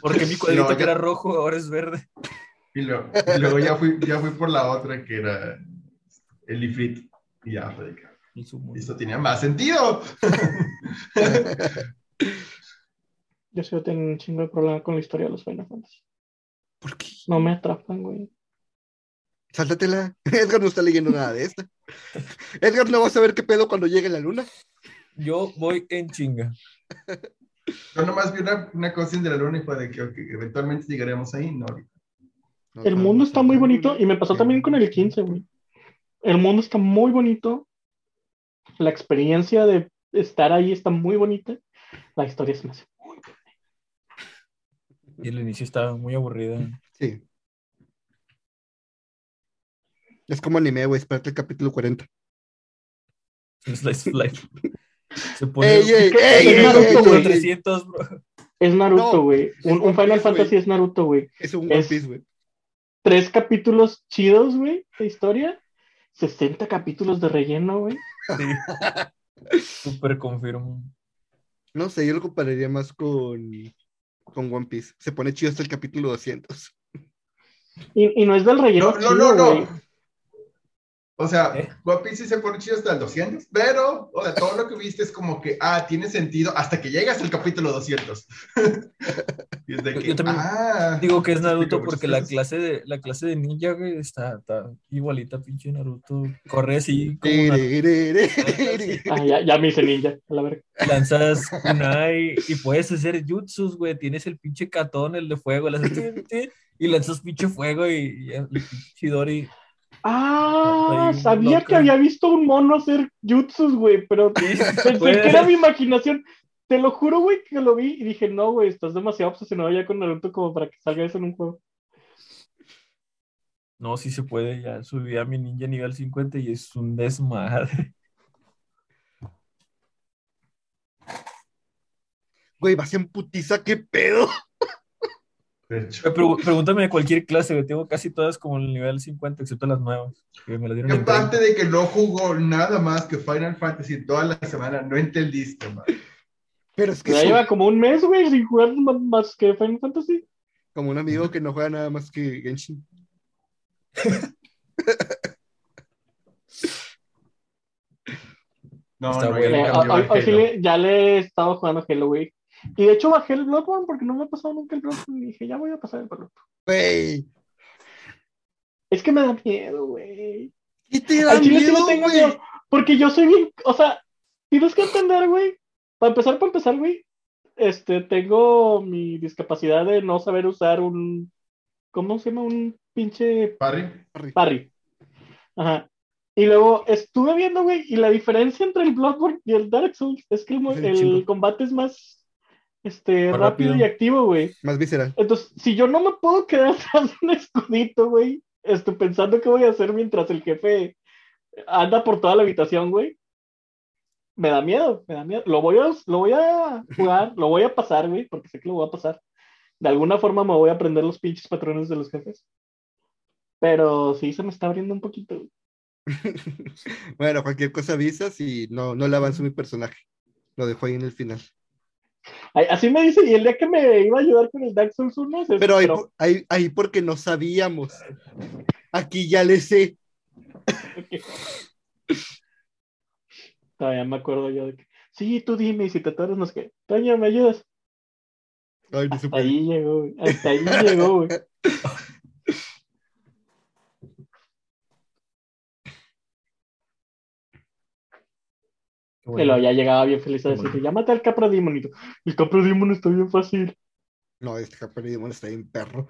Porque mi cuadrito No, que era rojo ahora es verde. Y, y luego ya fui, ya fui por la otra que era el Ifrit. Y ya fue de sumo. esto tenía más sentido. Yo sí tengo un chingo de problema con la historia de los Final Fantasy. ¿Por qué? No me atrapan, güey. Sáltatela. Edgar no está leyendo nada de esta. Edgar no va a saber qué pedo cuando llegue la luna. Yo voy en chinga. Yo nomás vi una, una cosa de la luna y fue de que eventualmente llegaremos ahí. No, ahorita. El mundo está muy bonito y me pasó también con el 15, güey. El mundo está muy bonito. La experiencia de estar ahí está muy bonita. La historia se me hace muy. Y el inicio estaba muy aburrido. Sí. Es como anime, güey. Espérate el capítulo 40. Slice of Life. Se pone ¡Ey, ey, ey, es Naruto, ey, ey, güey. ey! 300, bro. Es Naruto, güey. es un, Final Piece, Fantasy es Naruto, güey. Es un One Piece, güey. Tres capítulos chidos, güey, de historia. 60 capítulos de relleno, güey. Sí. Súper confirmo. No sé, yo lo compararía más con, con One Piece. Se pone chido hasta el capítulo 200. Y, y no es del relleno No, no, chido, no, no. O sea, ¿Eh? One Piece sí se pone chido hasta el 200, pero, o sea, todo lo que viste es como que, ah, tiene sentido hasta que llegas al capítulo 200. y es de que, yo también ah, Digo que es Naruto porque la clase de la clase de ninja, güey, está, está igualita, pinche Naruto. Corre así como. Ah, ya, ya me hice ninja, a la verga. Lanzas kunai y puedes hacer jutsus, güey. Tienes el pinche catón, el de fuego, tin, y lanzas pinche fuego y, y el pinche Chidori. Ah, sabía loca. que había visto un mono hacer jutsus, güey, pero pensé que era mi imaginación. Te lo juro, güey, que lo vi y dije, no, güey, estás demasiado obsesionado ya con Naruto como para que salga eso en un juego. No, sí se puede. Ya subí a mi ninja nivel 50 y es un desmadre. Güey, vas en putiza, qué pedo. Pregúntame de cualquier clase, güey. Tengo casi todas como el nivel 50, excepto las nuevas. Que me las Y dieron en aparte 30. de que no jugó nada más que Final Fantasy toda la semana, no entendiste, man. Pero es que Ya lleva como un mes, güey, sin jugar más que Final Fantasy. como un amigo que no juega nada más que Genshin. No, Está no, bueno. ya le- ya le he estado jugando Halo, güey. Y de hecho bajé el Bloodborne porque no me ha pasado nunca el Bloodborne. Y dije, ya voy a pasar el Bloodborne. Güey. Es que me da miedo, güey. ¿Qué te da Al sí miedo, tengo. Porque yo soy bien, o sea, tienes que entender, güey. Para empezar, para empezar, güey, este, tengo mi discapacidad de no saber usar un, ¿cómo se llama? Un pinche Parry. parry. Ajá. Y luego estuve viendo, güey, y la diferencia entre el Bloodborne y el Dark Souls es que el, combate es más, este, rápido, rápido. y activo, güey. Más visceral. Entonces, si yo no me puedo quedar atrás de un escudito, güey, estoy pensando qué voy a hacer mientras el jefe anda por toda la habitación, güey. Me da miedo, me da miedo. Lo voy a, lo voy a jugar, lo voy a pasar, güey, porque sé que lo voy a pasar. De alguna forma me voy a aprender los pinches patrones de los jefes. Pero sí se me está abriendo un poquito. güey. Bueno, cualquier cosa avisas y no, no le avanzo mi personaje. Lo dejo ahí en el final. Así me dice, y el día que me iba a ayudar con el Dark Souls 1, se Pero ahí, ahí, ahí porque no sabíamos. Aquí ya le sé. Todavía me acuerdo yo de que, sí, tú dime, y si te atoras, no sé qué. Toño, ¿me ayudas? Ay, Hasta ahí llegó, güey. Hasta ahí llegó, güey. Y bueno. luego ya llegaba bien feliz a Qué bueno. llámate al Capra Demon. Y tú, el Capra Demon está bien fácil. No, este Capri Demon está bien perro.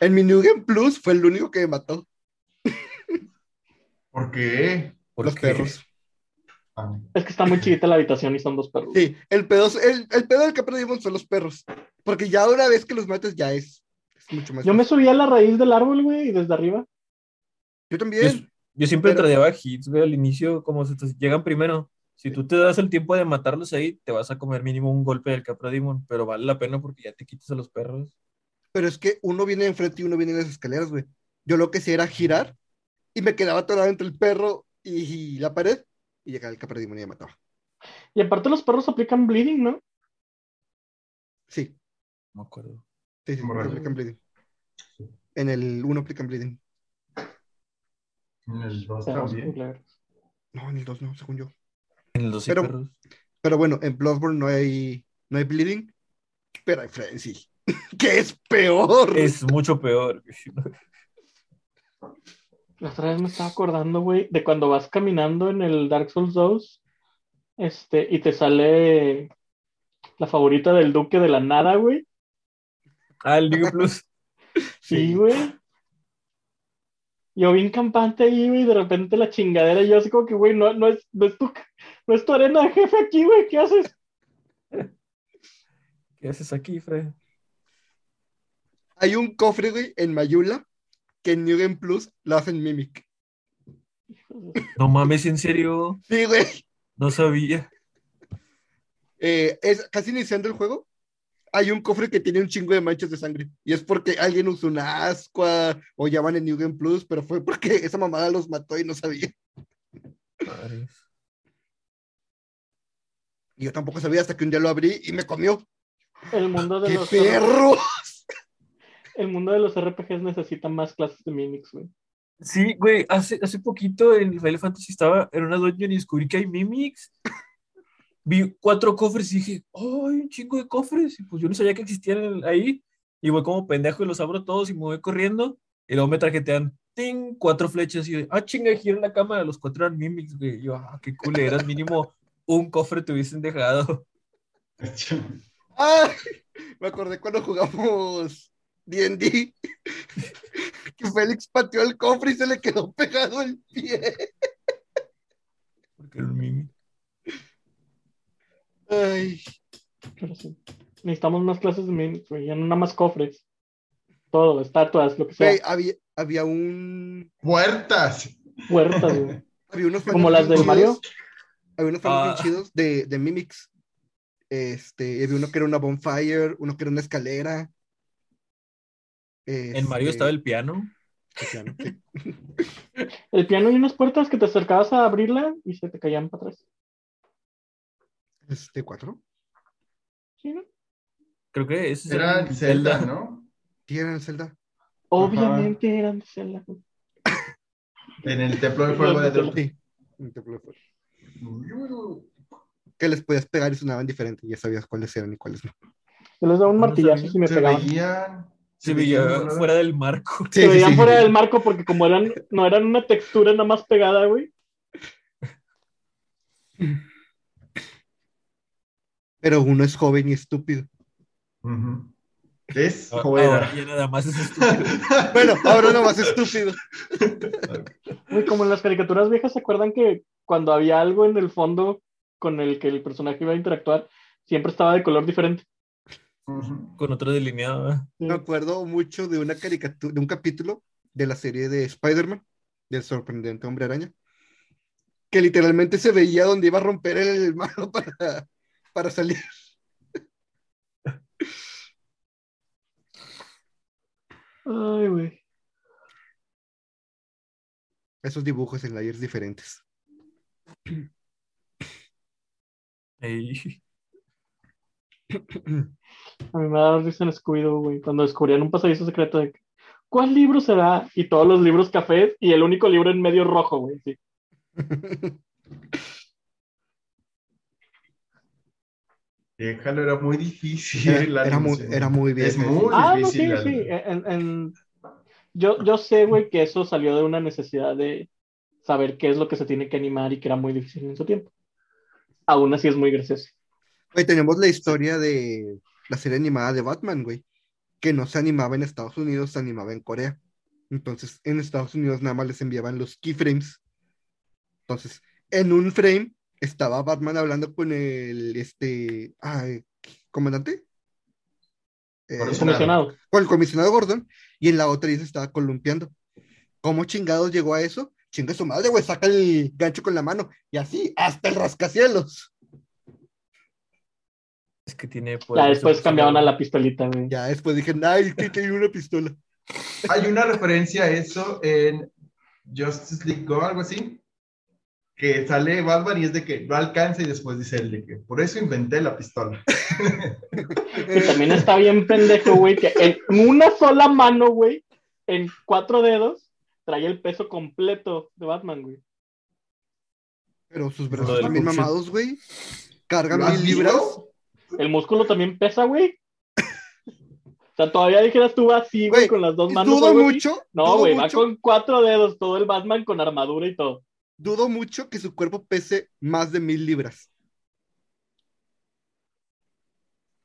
En mi New Game Plus fue el único que me mató. ¿Por qué? ¿Por los qué? perros. Ah, Es que está muy chiquita la habitación y son dos perros. Sí, el pedo, el, el pedo del Capri Demon son los perros. Porque ya una vez que los mates ya es, es mucho más. Yo me subí a la raíz del árbol, güey, y desde arriba. Yo Yo, también. yo siempre Pero- tradeaba hits, güey, al inicio, como se te llegan primero. Si tú te das el tiempo de matarlos ahí, te vas a comer mínimo un golpe del Capra Demon, pero vale la pena porque ya te quitas a los perros. Pero es que uno viene enfrente y uno viene en las escaleras, güey. Yo lo que hacía era girar y me quedaba atorado entre el perro y la pared y llegaba el Capri Demon y me mataba. Y aparte los perros aplican bleeding, ¿no? Sí, No me acuerdo. sí, sí, aplican bleeding. En el 1 aplican bleeding. En el 2 Perros también. No, en el 2 no, según yo. En el 12 Pero- perros. Pero bueno, en Bloodborne no hay, no hay bleeding, pero hay frenzy. que es peor. Es mucho peor. La otra vez me estaba acordando, güey, de cuando vas caminando en el Dark Souls 2 este, y te sale la favorita del duque de la nada, güey. Ah, el New Plus. Sí, güey. Yo bien campante ahí, güey, y de repente la chingadera, y yo así como que, güey, no, no, es, no, es tu, no es tu arena de jefe aquí, güey, ¿qué haces? ¿Qué haces aquí, Fred? Hay un cofre, güey, en Mayula que en New Game Plus lo hacen Mimic. No mames, en serio. Sí, güey. No sabía. Eh, es casi iniciando el juego. Hay un cofre que tiene un chingo de manchas de sangre. Y es porque alguien usó una ascua o llaman en New Game Plus, pero fue porque esa mamada los mató y no sabía. Madres. Y yo tampoco sabía hasta que un día lo abrí y me comió. El mundo de ¡Qué los perro! el mundo de los RPGs necesita más clases de mimics, güey. Sí, güey, hace, hace poquito en Final Fantasy estaba en una dungeon y descubrí que hay mimics. Vi cuatro cofres y dije, ¡ay, un chingo de cofres! Y pues yo no sabía que existían ahí. Y voy como pendejo y los abro todos y me voy corriendo. Y luego me tarjetean, ¡ting! Cuatro flechas y yo, ¡ah, chinga! Giro la cámara, los cuatro eran mimics, güey. Y yo, ¡ah, qué culeras! Mínimo un cofre te hubiesen dejado. ¡Ay! Me acordé cuando jugamos D&D que Félix pateó el cofre y se le quedó pegado el pie. Porque era un mimic. Ay, Pero sí. Necesitamos más clases de mimics, güey, ya no nada más cofres. Todo, estatuas, lo que sea. güey, había, había un... ¡Puertas! Puertas, güey. Había unos Como las del Mario. Había unos fanarts bien Ah. chidos de, de Mimics. Este, había uno que era una bonfire, uno que era una escalera. En Mario Este, estaba el piano. el piano, sí. El piano y unas puertas que te acercabas a abrirla y se te caían para atrás. Este, cuatro. ¿Sí, no? Creo que ese es Era el Zelda, ¿no? Sí, era en Zelda. Obviamente eran de Zelda. En el templo del fuego de. Sí. en Templo de Fuego. Que les podías pegar y sonaban diferente. y Ya sabías cuáles eran y cuáles no. Yo les daba un martillazo si me Se pegaban. veían. Se veía veían fuera del marco. Sí, se sí, veían sí. fuera del marco porque como eran, no eran una textura nada más pegada, güey. Pero uno es joven y estúpido. Ujú. Es Ah, joven. Ahora ya nada más es estúpido. Bueno, ahora no más estúpido. Güey, como en las caricaturas viejas, ¿se acuerdan que cuando había algo en el fondo con el que el personaje iba a interactuar, siempre estaba de color diferente? Con otro delineado. ¿verdad? Sí. Me acuerdo mucho de una caricatura, de un capítulo de la serie de Spider-Man, del sorprendente hombre araña, que literalmente se veía donde iba a romper el mano para, para salir. Ay, güey. Esos dibujos en layers diferentes. Ey. A mí me da risa en Scooby-Doo, güey, cuando descubrían un pasadizo secreto de que, ¿cuál libro será? Y todos los libros cafés y el único libro en medio rojo, güey. Sí. Déjalo, era muy difícil. Era, la era muy, era muy bien. Es muy Ah, no, sí, sí. En, en- Yo, yo sé, güey, que eso salió de una necesidad de saber qué es lo que se tiene que animar y que era muy difícil en su tiempo. Aún así es muy gracioso. Güey, tenemos la historia de la serie animada de Batman, güey, que no se animaba en Estados Unidos, se animaba en Corea. Entonces, en Estados Unidos nada más les enviaban los keyframes. Entonces, en un frame estaba Batman hablando con el, este, ay, comandante. Eh, eso- Comisionado. con el comisionado Gordon, y en la otra ya se estaba columpiando. ¿Cómo chingados llegó a eso? Chinga su madre, güey, saca el gancho con la mano, y así, hasta el rascacielos. Es que tiene Ya después cambiaban a la pistolita, güey. Ya después dije, ay, que tiene una pistola. Hay una referencia a eso en Justice League Go, algo así. Que sale Batman y es de que no alcanza y después dice él de que por eso inventé la pistola. Y también está bien pendejo, güey, que en una sola mano, güey, en cuatro dedos, trae el peso completo de Batman, güey. Pero sus brazos también boxeo. mamados, güey. Cargan ¿Lo has mil libras. El músculo también pesa, güey. O sea, todavía dijeras tú así, güey, con las dos manos. Dudo mucho, No, güey, va con cuatro dedos, todo el Batman con armadura y todo. Dudo mucho que su cuerpo pese más de mil libras.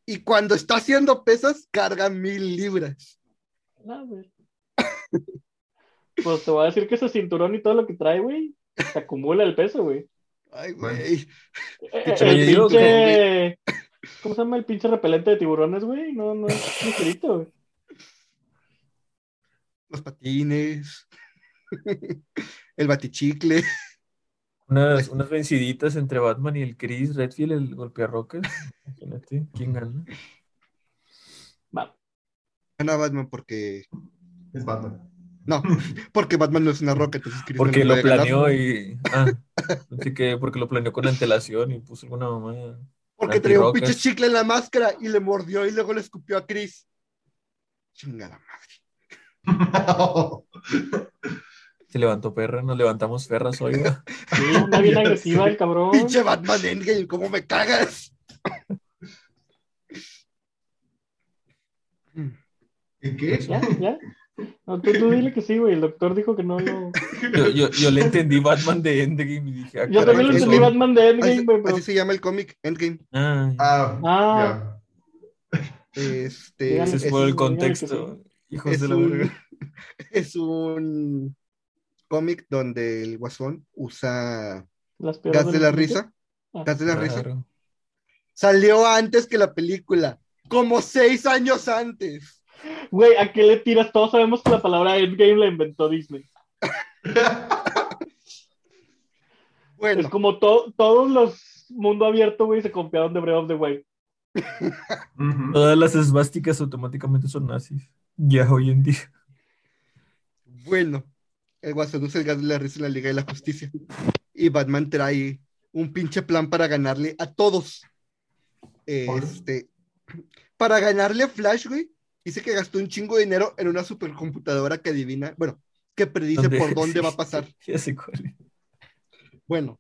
Y cuando está haciendo pesas, carga mil libras. Ah, güey. Pues te voy a decir que ese cinturón y todo lo que trae, güey, se acumula el peso, güey. Ay, güey. Eh, ¿Qué El pinche. ¿Cómo se llama el pinche repelente de tiburones, güey? No, no es ligerito, güey. Los patines. El batichicle. Unas, unas venciditas entre Batman y el Chris Redfield, el golpearrocas. Imagínate, ¿quién gana? Va. Gana Batman porque. Es Batman. No, porque Batman no es una roca, entonces Chris no Porque le lo ganar. planeó y. Ah, pensé que porque lo planeó con antelación y puso alguna mamá. Porque traía un pinche chicle en la máscara y le mordió y luego le escupió a Chris. Chingada madre. Se levantó perra, nos levantamos ferras hoy. Sí, anda bien agresiva el cabrón. Pinche Batman Endgame, ¿cómo me cagas? ¿En qué? ¿Ya? ¿Ya? No, tú, tú dile que sí, güey. El doctor dijo que no lo. Yo, yo, yo le entendí Batman de Endgame y dije, ah, Yo también lo ¿qué entendí son? Batman de Endgame, güey, así se llama el cómic, Endgame. Ah, Ah, Ah. Este, ese es- por el contexto. Hijos es de la un, verga. es un cómic donde el guasón usa Las gas de la risa. Ah. Gas de la risa. Salió antes que la película, como seis años antes. Güey, ¿a qué le tiras? Todos sabemos que la palabra Endgame la inventó Disney. Bueno, Es como to- todos los mundo abierto, güey, se copiaron de Breath of the Wild. Ujú. Todas las esvásticas automáticamente son nazis. Ya hoy en día. bueno, el guasón usa el gas de la risa en la Liga de la Justicia. Y Batman trae un pinche plan para ganarle a todos. Este, para ganarle a Flash, güey, dice que gastó un chingo de dinero en una supercomputadora que adivina, bueno, que predice ¿Dónde? por dónde va a pasar. Ya sé cuál. Bueno,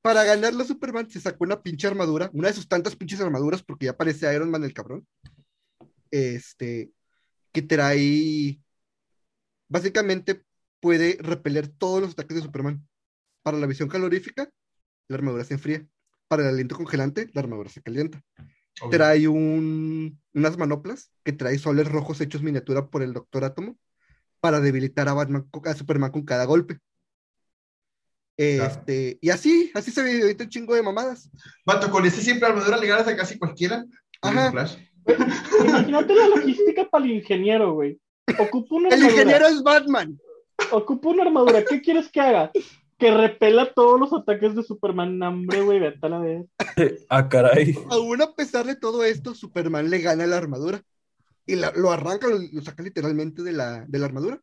para ganarle a Superman se sacó una pinche armadura, una de sus tantas pinches armaduras, porque ya parece Iron Man el cabrón. Este, que trae. Básicamente puede repeler todos los ataques de Superman. Para la visión calorífica, la armadura se enfría. Para el aliento congelante, la armadura se calienta. Obvio. Trae un, unas manoplas que trae soles rojos hechos miniatura por el Doctor Átomo para debilitar a, Batman, a Superman con cada golpe. Este, y así, así se ve ahorita un chingo de mamadas. Vato, con ese siempre armadura le ganas a casi cualquiera. Ajá. Imagínate la logística para el ingeniero, güey. Ocupa una El armadura. ingeniero es Batman. Ocupa una armadura. ¿Qué quieres que haga? Que repela todos los ataques de Superman. No, Hombre, güey, vete a la vez. Ah, caray. Aún a pesar de todo esto, Superman le gana la armadura. Y la- lo arranca, lo, lo saca literalmente de la, de la armadura.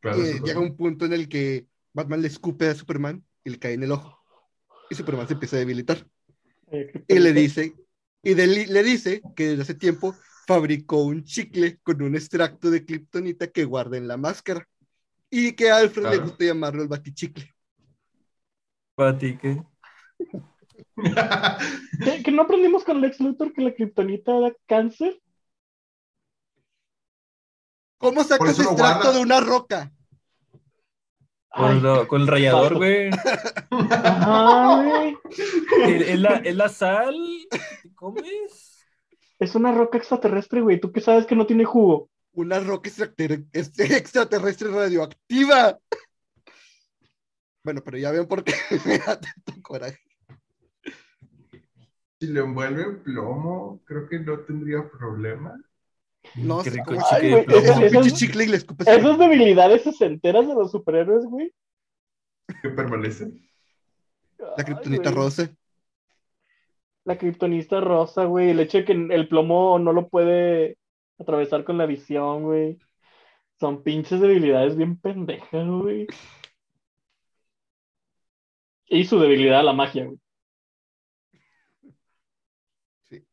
Claro, llega un punto en el que Batman le escupe a Superman y le cae en el ojo. Y Superman se empieza a debilitar. Eh, Y le dice, y de- le dice que desde hace tiempo fabricó un chicle con un extracto de kriptonita que guarda en la máscara. Y que a Alfred le gusta llamarlo el batichicle. Para ti, ¿qué? ¿Que, que no aprendimos con Lex Luthor que la kriptonita da cáncer? ¿Cómo sacas extracto de una roca? Con, Ay, lo- con el rallador, paso. güey. ¿Es la, es la sal que comes? Es una roca extraterrestre, güey. ¿Tú qué sabes que no tiene jugo? Una roca extrater- extraterrestre radioactiva. Bueno, pero ya ven por qué me da tanto coraje. Si le envuelve en plomo, creo que no tendría problema. No sé cómo- Ay, de güey, Es un plomo. Esas- pinche chicle y le escupes. Esas debilidades sesenteras de los superhéroes, güey. Que permanece. La kriptonita rosa. La kriptonista rosa, güey. El hecho de que el plomo no lo puede atravesar con la visión, güey. Son pinches debilidades bien pendejas, güey. Y su debilidad a la magia, güey. Que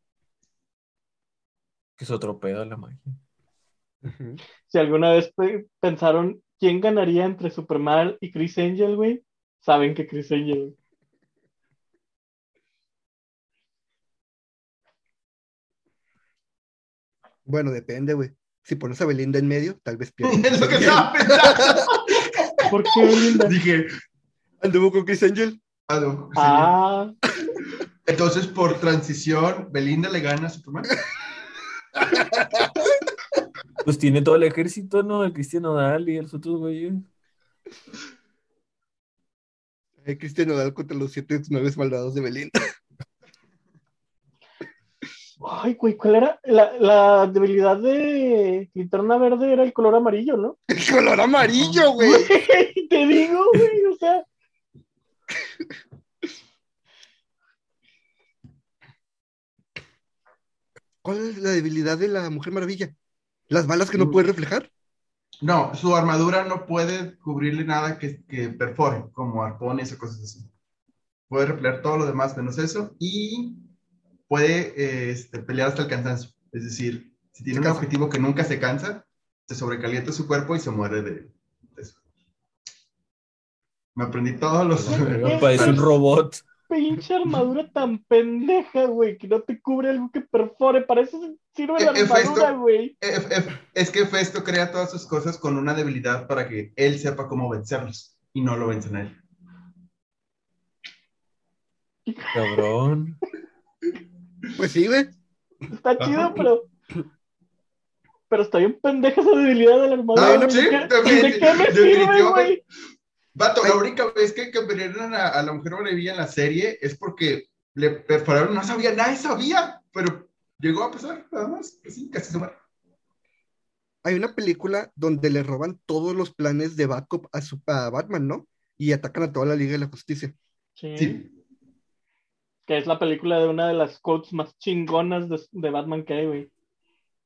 es otro pedo la magia. Si alguna vez pe- pensaron quién ganaría entre Superman y Chris Angel, güey, saben que Chris Angel. Bueno, depende, güey. Si pones a Belinda en medio, tal vez pierda. es lo que estaba pensando. ¿Por qué, Belinda? Dije, Anduvo con Chris Angel. ah, no, sí. Ah, Entonces, por transición, Belinda le gana a Superman. Pues tiene todo el ejército, ¿no? El Cristiano Dal y el otros güeyes. Eh, Cristian Nodal contra los siete nueve malvados de Belinda. Ay, güey, ¿cuál era? La, la debilidad de Linterna Verde era el color amarillo, ¿no? El color amarillo, güey. Güey, te digo, güey, o sea. ¿Cuál es la debilidad de la Mujer Maravilla? ¿Las balas que no Mm. puede reflejar? No, su armadura no puede cubrirle nada que, que perfore, como arpones o cosas así. Puede repeler todo lo demás menos eso y puede eh, este, pelear hasta el cansancio. Es decir, si tiene Se un cansa. objetivo que nunca se cansa, se sobrecalienta su cuerpo y se muere de, de eso. Me aprendí todos los... Parece un robot. Pinche armadura tan pendeja, güey, que no te cubre algo que perfore. Para eso sirve la Hefesto. armadura, güey. F- Es que Festo crea todas sus cosas con una debilidad para que él sepa cómo vencerlos y no lo vencen a él. Cabrón. Pues sí, güey. Está Ajá. chido, pero. Pero está bien pendeja esa debilidad de la armadura. Ah, güey. sí, ¿De qué, también, ¿de qué me sirve, güey? Vato, la única vez que cambiaron a, a la Mujer Maravilla en la serie es porque le perforaron, no sabía, nadie sabía, pero llegó a pasar, nada más, así, casi se muere. Hay una película donde le roban todos los planes de backup a, su- a Batman, ¿no? Y atacan a toda la Liga de la Justicia. Sí. Sí. Que es la película de una de las quotes más chingonas de, de Batman que hay, güey.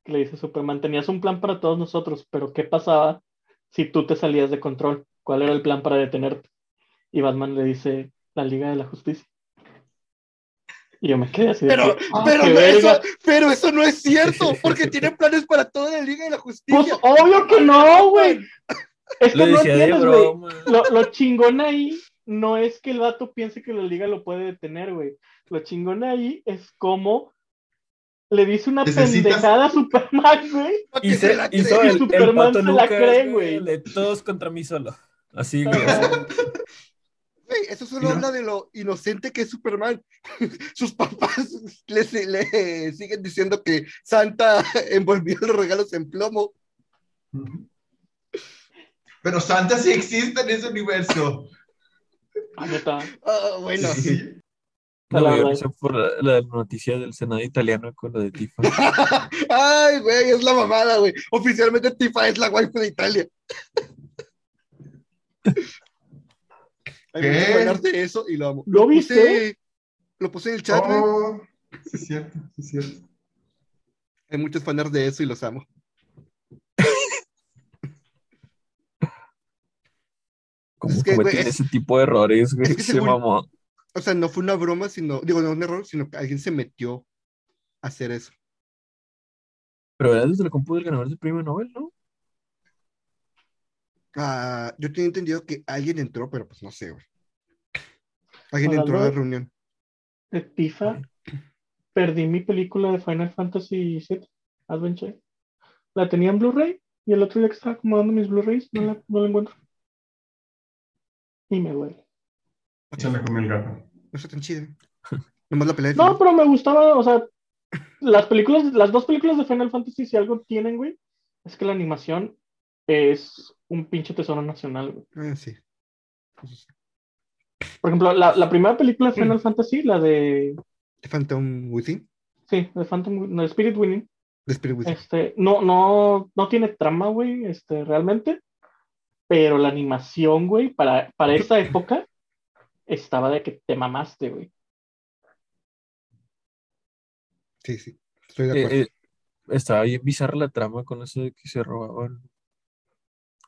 Que le dice Superman, tenías un plan para todos nosotros, pero ¿qué pasaba si tú te salías de control? ¿Cuál era el plan para detenerte? Y Batman le dice, la Liga de la Justicia. Y yo me quedé así de Pero, que, "Ah, pero, no, verga". eso, pero eso no es cierto, porque tiene planes para toda la Liga de la Pues Justicia. obvio que no, güey. Es Lo que no decía de entiendes, güey. broma. Lo, lo chingón ahí no es que el vato piense que la liga lo puede detener, güey. Lo chingón ahí es como le dice una Necesitas- pendejada a Superman, güey. Y que se se la hizo el, el Superman pato se la cree, güey, de todos contra mí solo. Así, güey. Güey, eso solo ¿No? habla de lo inocente que es Superman. Sus papás le, le siguen diciendo que Santa envolvió los regalos en plomo. Pero Santa sí existe en ese universo. Ah. Ah, bueno, Sí. La no por la, la noticia del Senado italiano con lo de Tifa. Ay, güey, es la mamada, güey. Oficialmente Tifa es la waifu de Italia. Hay ¿Qué? muchos fanarts de eso y lo amo. ¿Lo puse- viste? Lo puse en el chat, güey. Oh, sí, es cierto, sí, es cierto. Hay muchos fanarts de eso y los amo. Como Es que, cometen güey, es- ese tipo de errores, güey. es que se según- mamó. O sea, no fue una broma, sino, digo, no un error, sino que alguien se metió a hacer eso. Pero era desde la compu del ganador del premio Nobel, ¿no? Ah, yo tenía entendido que alguien entró, pero pues no sé, güey. Alguien entró a la reunión. De Tifa, perdí mi película de Final Fantasy VII Adventure. La tenía en Blu-ray y el otro día que estaba acomodando mis Blu-rays no la, no la encuentro. Y me duele. Se me comió el gato. No está tan chida. Nomás la pelea de No, final. pero me gustaba, o sea, las películas, las dos películas de Final Fantasy, si algo tienen, güey, es que la animación es un pinche tesoro nacional, güey. Ah, sí. Por ejemplo, la, la primera película de Final Fantasy, la de, The Phantom Within. sí, de Phantom, no, de Spirit Winning, The Spirit Within. este, no, no, no tiene trama, güey, este, realmente, pero la animación, güey, para, para esa época, estaba de que te mamaste, güey. Sí, sí. Estoy de Eh, acuerdo. eh, estaba bien bizarra la trama con eso de que se robaban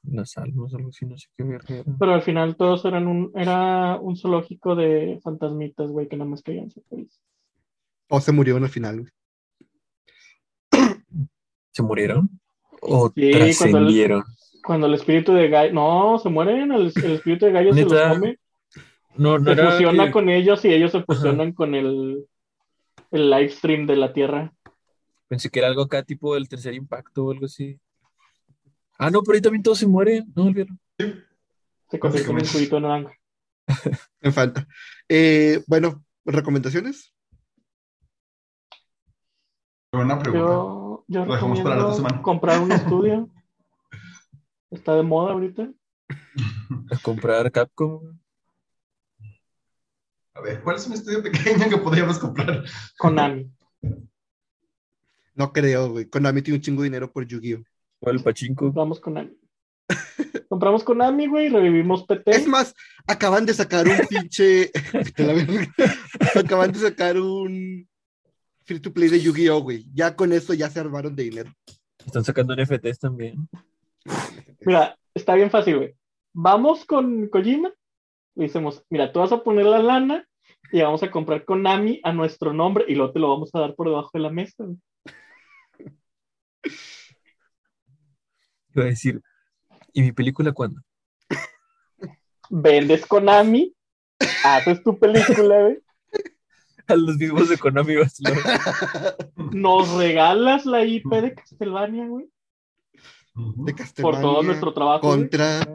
las almas, algo así, no sé qué verga. Pero al final todos eran un, era un zoológico de fantasmitas, güey, que nada más querían ser felices. O se murió en el final, güey. ¿Se murieron? ¿O Sí, trascendieron? Cuando el espíritu de Gallo, no, se mueren, el, el espíritu de Gallo se los come, No, no se fusiona que- con ellos y ellos se fusionan con el, el live stream de la Tierra. Pensé que era algo acá, tipo el tercer impacto o algo así. Ah, no, pero ahí también todos se mueren. No, olvídalo. Se convierte en un juguito naranja. Me falta. Eh, bueno, recomendaciones. Buena pregunta. Yo, yo Lo dejamos para la otra semana. comprar un estudio. Está de moda ahorita. A comprar Capcom. A ver, ¿cuál es un estudio pequeño que podríamos comprar? Konami. No creo, güey. Konami tiene un chingo de dinero por Yu-Gi-Oh! O el Pachinko. Compramos Konami. Compramos Konami, güey, revivimos PT. Es más, acaban de sacar un pinche. Acaban de sacar un free to play de Yu-Gi-Oh, güey. Ya con eso ya se armaron de dinero. Están sacando NFTs también. Mira, está bien fácil, güey. Vamos con Kojima. Le decimos, mira, tú vas a poner la lana y vamos a comprar Konami a nuestro nombre y luego te lo vamos a dar por debajo de la mesa. güey. Iba a decir, ¿y mi película cuándo? Vendes Konami, haces tu película, güey. A los mismos de Konami vas Nos regalas la IP de Castlevania, güey. De Por Castlevania. todo nuestro trabajo. Contra.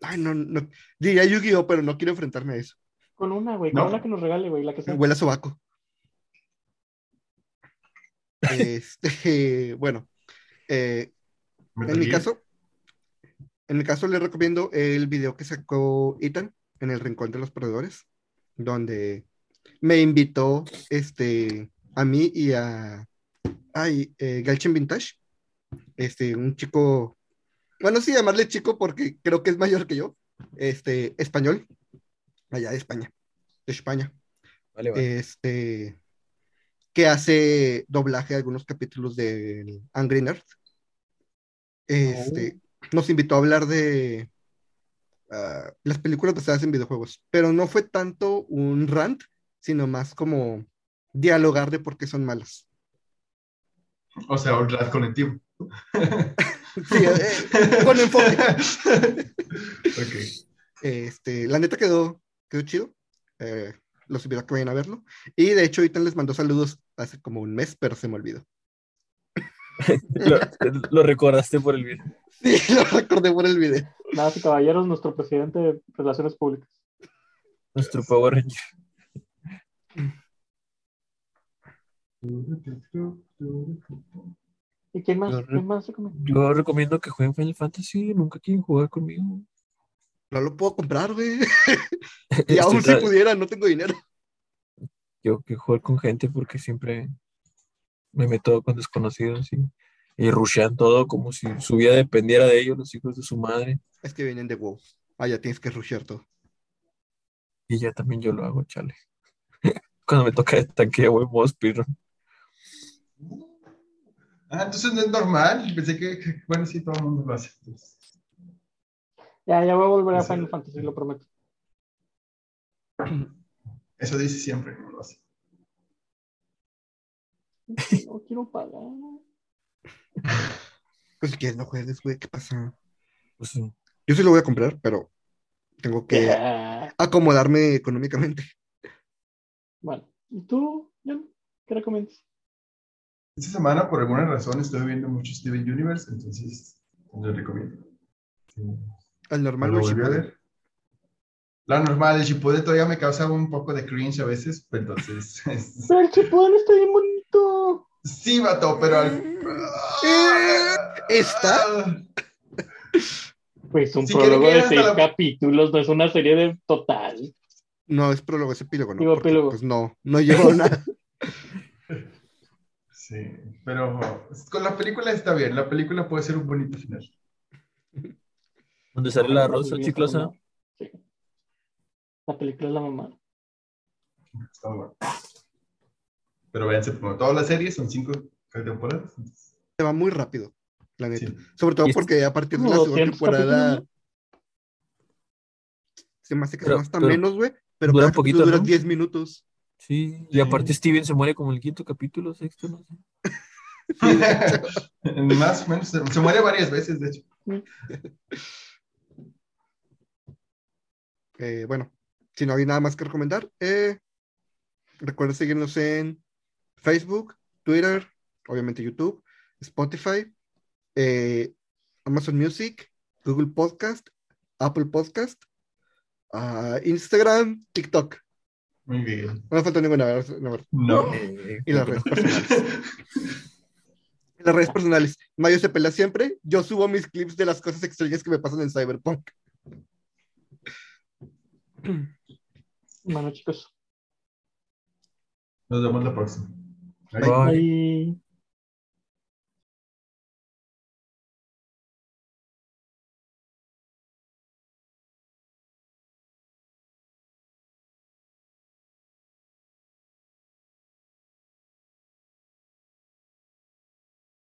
Ay, no, no. Diría Yu-Gi-Oh, pero no quiero enfrentarme a eso. Con una, güey. No. Con una que nos regale, güey. La que sea. Huele a sobaco. Este, bueno, eh, en mi caso, en mi caso les recomiendo el video que sacó Ethan en el Rincón de los Perdedores, donde me invitó este, a mí y a ay, eh, Galchen Vintage, este, un chico, bueno, sí llamarle chico porque creo que es mayor que yo, este, español, allá de España, de España Vale, vale. este, que hace doblaje a algunos capítulos de Angry Nerd. Este, nos invitó a hablar de ah, las películas basadas en videojuegos, pero no fue tanto un rant, sino más como dialogar de por qué son malas. O sea, un rat colectivo. Sí, eh, con enfoque. ok. Este, la neta quedó, quedó chido. Eh, los invito a que vayan a verlo. Y de hecho, ahorita les mandó saludos hace como un mes, pero se me olvidó. lo, lo recordaste por el video. Sí, lo recordé por el video. Nada, caballeros, nuestro presidente de Relaciones Públicas. Nuestro Power Ranger. ¿Y quién más? ¿Quién más recomienda? Yo recomiendo que jueguen Final Fantasy. Nunca quieren jugar conmigo. No lo puedo comprar, güey. Y Estoy aún si pudiera, no tengo dinero. Yo que jugar con gente porque siempre me meto con desconocidos y, y rushean todo como si su vida dependiera de ellos, los hijos de su madre. Es que vienen de WoW. Ah, ya tienes que rushear todo. Y ya también yo lo hago, chale. Cuando me toca de tanque, ya voy modo speedrun. Ah, entonces no es normal. Pensé que, que- bueno, sí, todo el mundo lo hace. entonces. Ya, ya voy a volver a Sí. Final Fantasy, lo prometo. Eso dice siempre, no lo hace. No quiero pagar. Pues si quieres, no juegues, güey. ¿Qué pasa? Pues, sí. Yo sí lo voy a comprar, pero tengo que acomodarme económicamente. Bueno, ¿y tú, Jan? ¿Qué recomiendas? Esta semana, por alguna razón, estoy viendo mucho Steven Universe, entonces les recomiendo. Sí. Al normal, ver. La normal, el Shippuden todavía me causa un poco de cringe a veces, pero entonces... es- Pero el Shippuden está bien bonito. Sí, vato, pero al... Eh, ¿está? Pues un Si prólogo de seis la- capítulos, no es una serie de total. No, es prólogo, es epílogo, ¿no? Digo, Porque. Pues no, no llevo nada. Sí, pero con la película está bien. La película puede ser un bonito final. ¿Dónde sale la rosa chiclosa? Sí. La película es la mamá. Está bueno. Pero véanse, como todas las series son cinco temporadas. Se va muy rápido, la neta. sí. Sobre todo porque a partir de la segunda 200 temporada se me hace que Pero- hasta pero menos, güey. Pero dura capítulo poquito, dura ¿no? 10 minutos. Sí, y aparte Steven se muere como el quinto capítulo, sexto, no sé. Más o menos. Se, muere varias veces, de hecho. Eh, bueno, si no hay nada más que recomendar, eh, recuerden seguirnos en Facebook, Twitter, obviamente YouTube, Spotify, eh, Amazon Music, Google Podcast, Apple Podcast, ah, Instagram, TikTok. Muy bien. No me falta ninguna. No, ¿verdad? No. Eh, Y las redes personales. Las redes personales. Mayo se pelea siempre. Yo subo mis clips de las cosas extrañas que me pasan en Cyberpunk. Bueno, chicos. Nos vemos la próxima. Bye. Bye. Bye.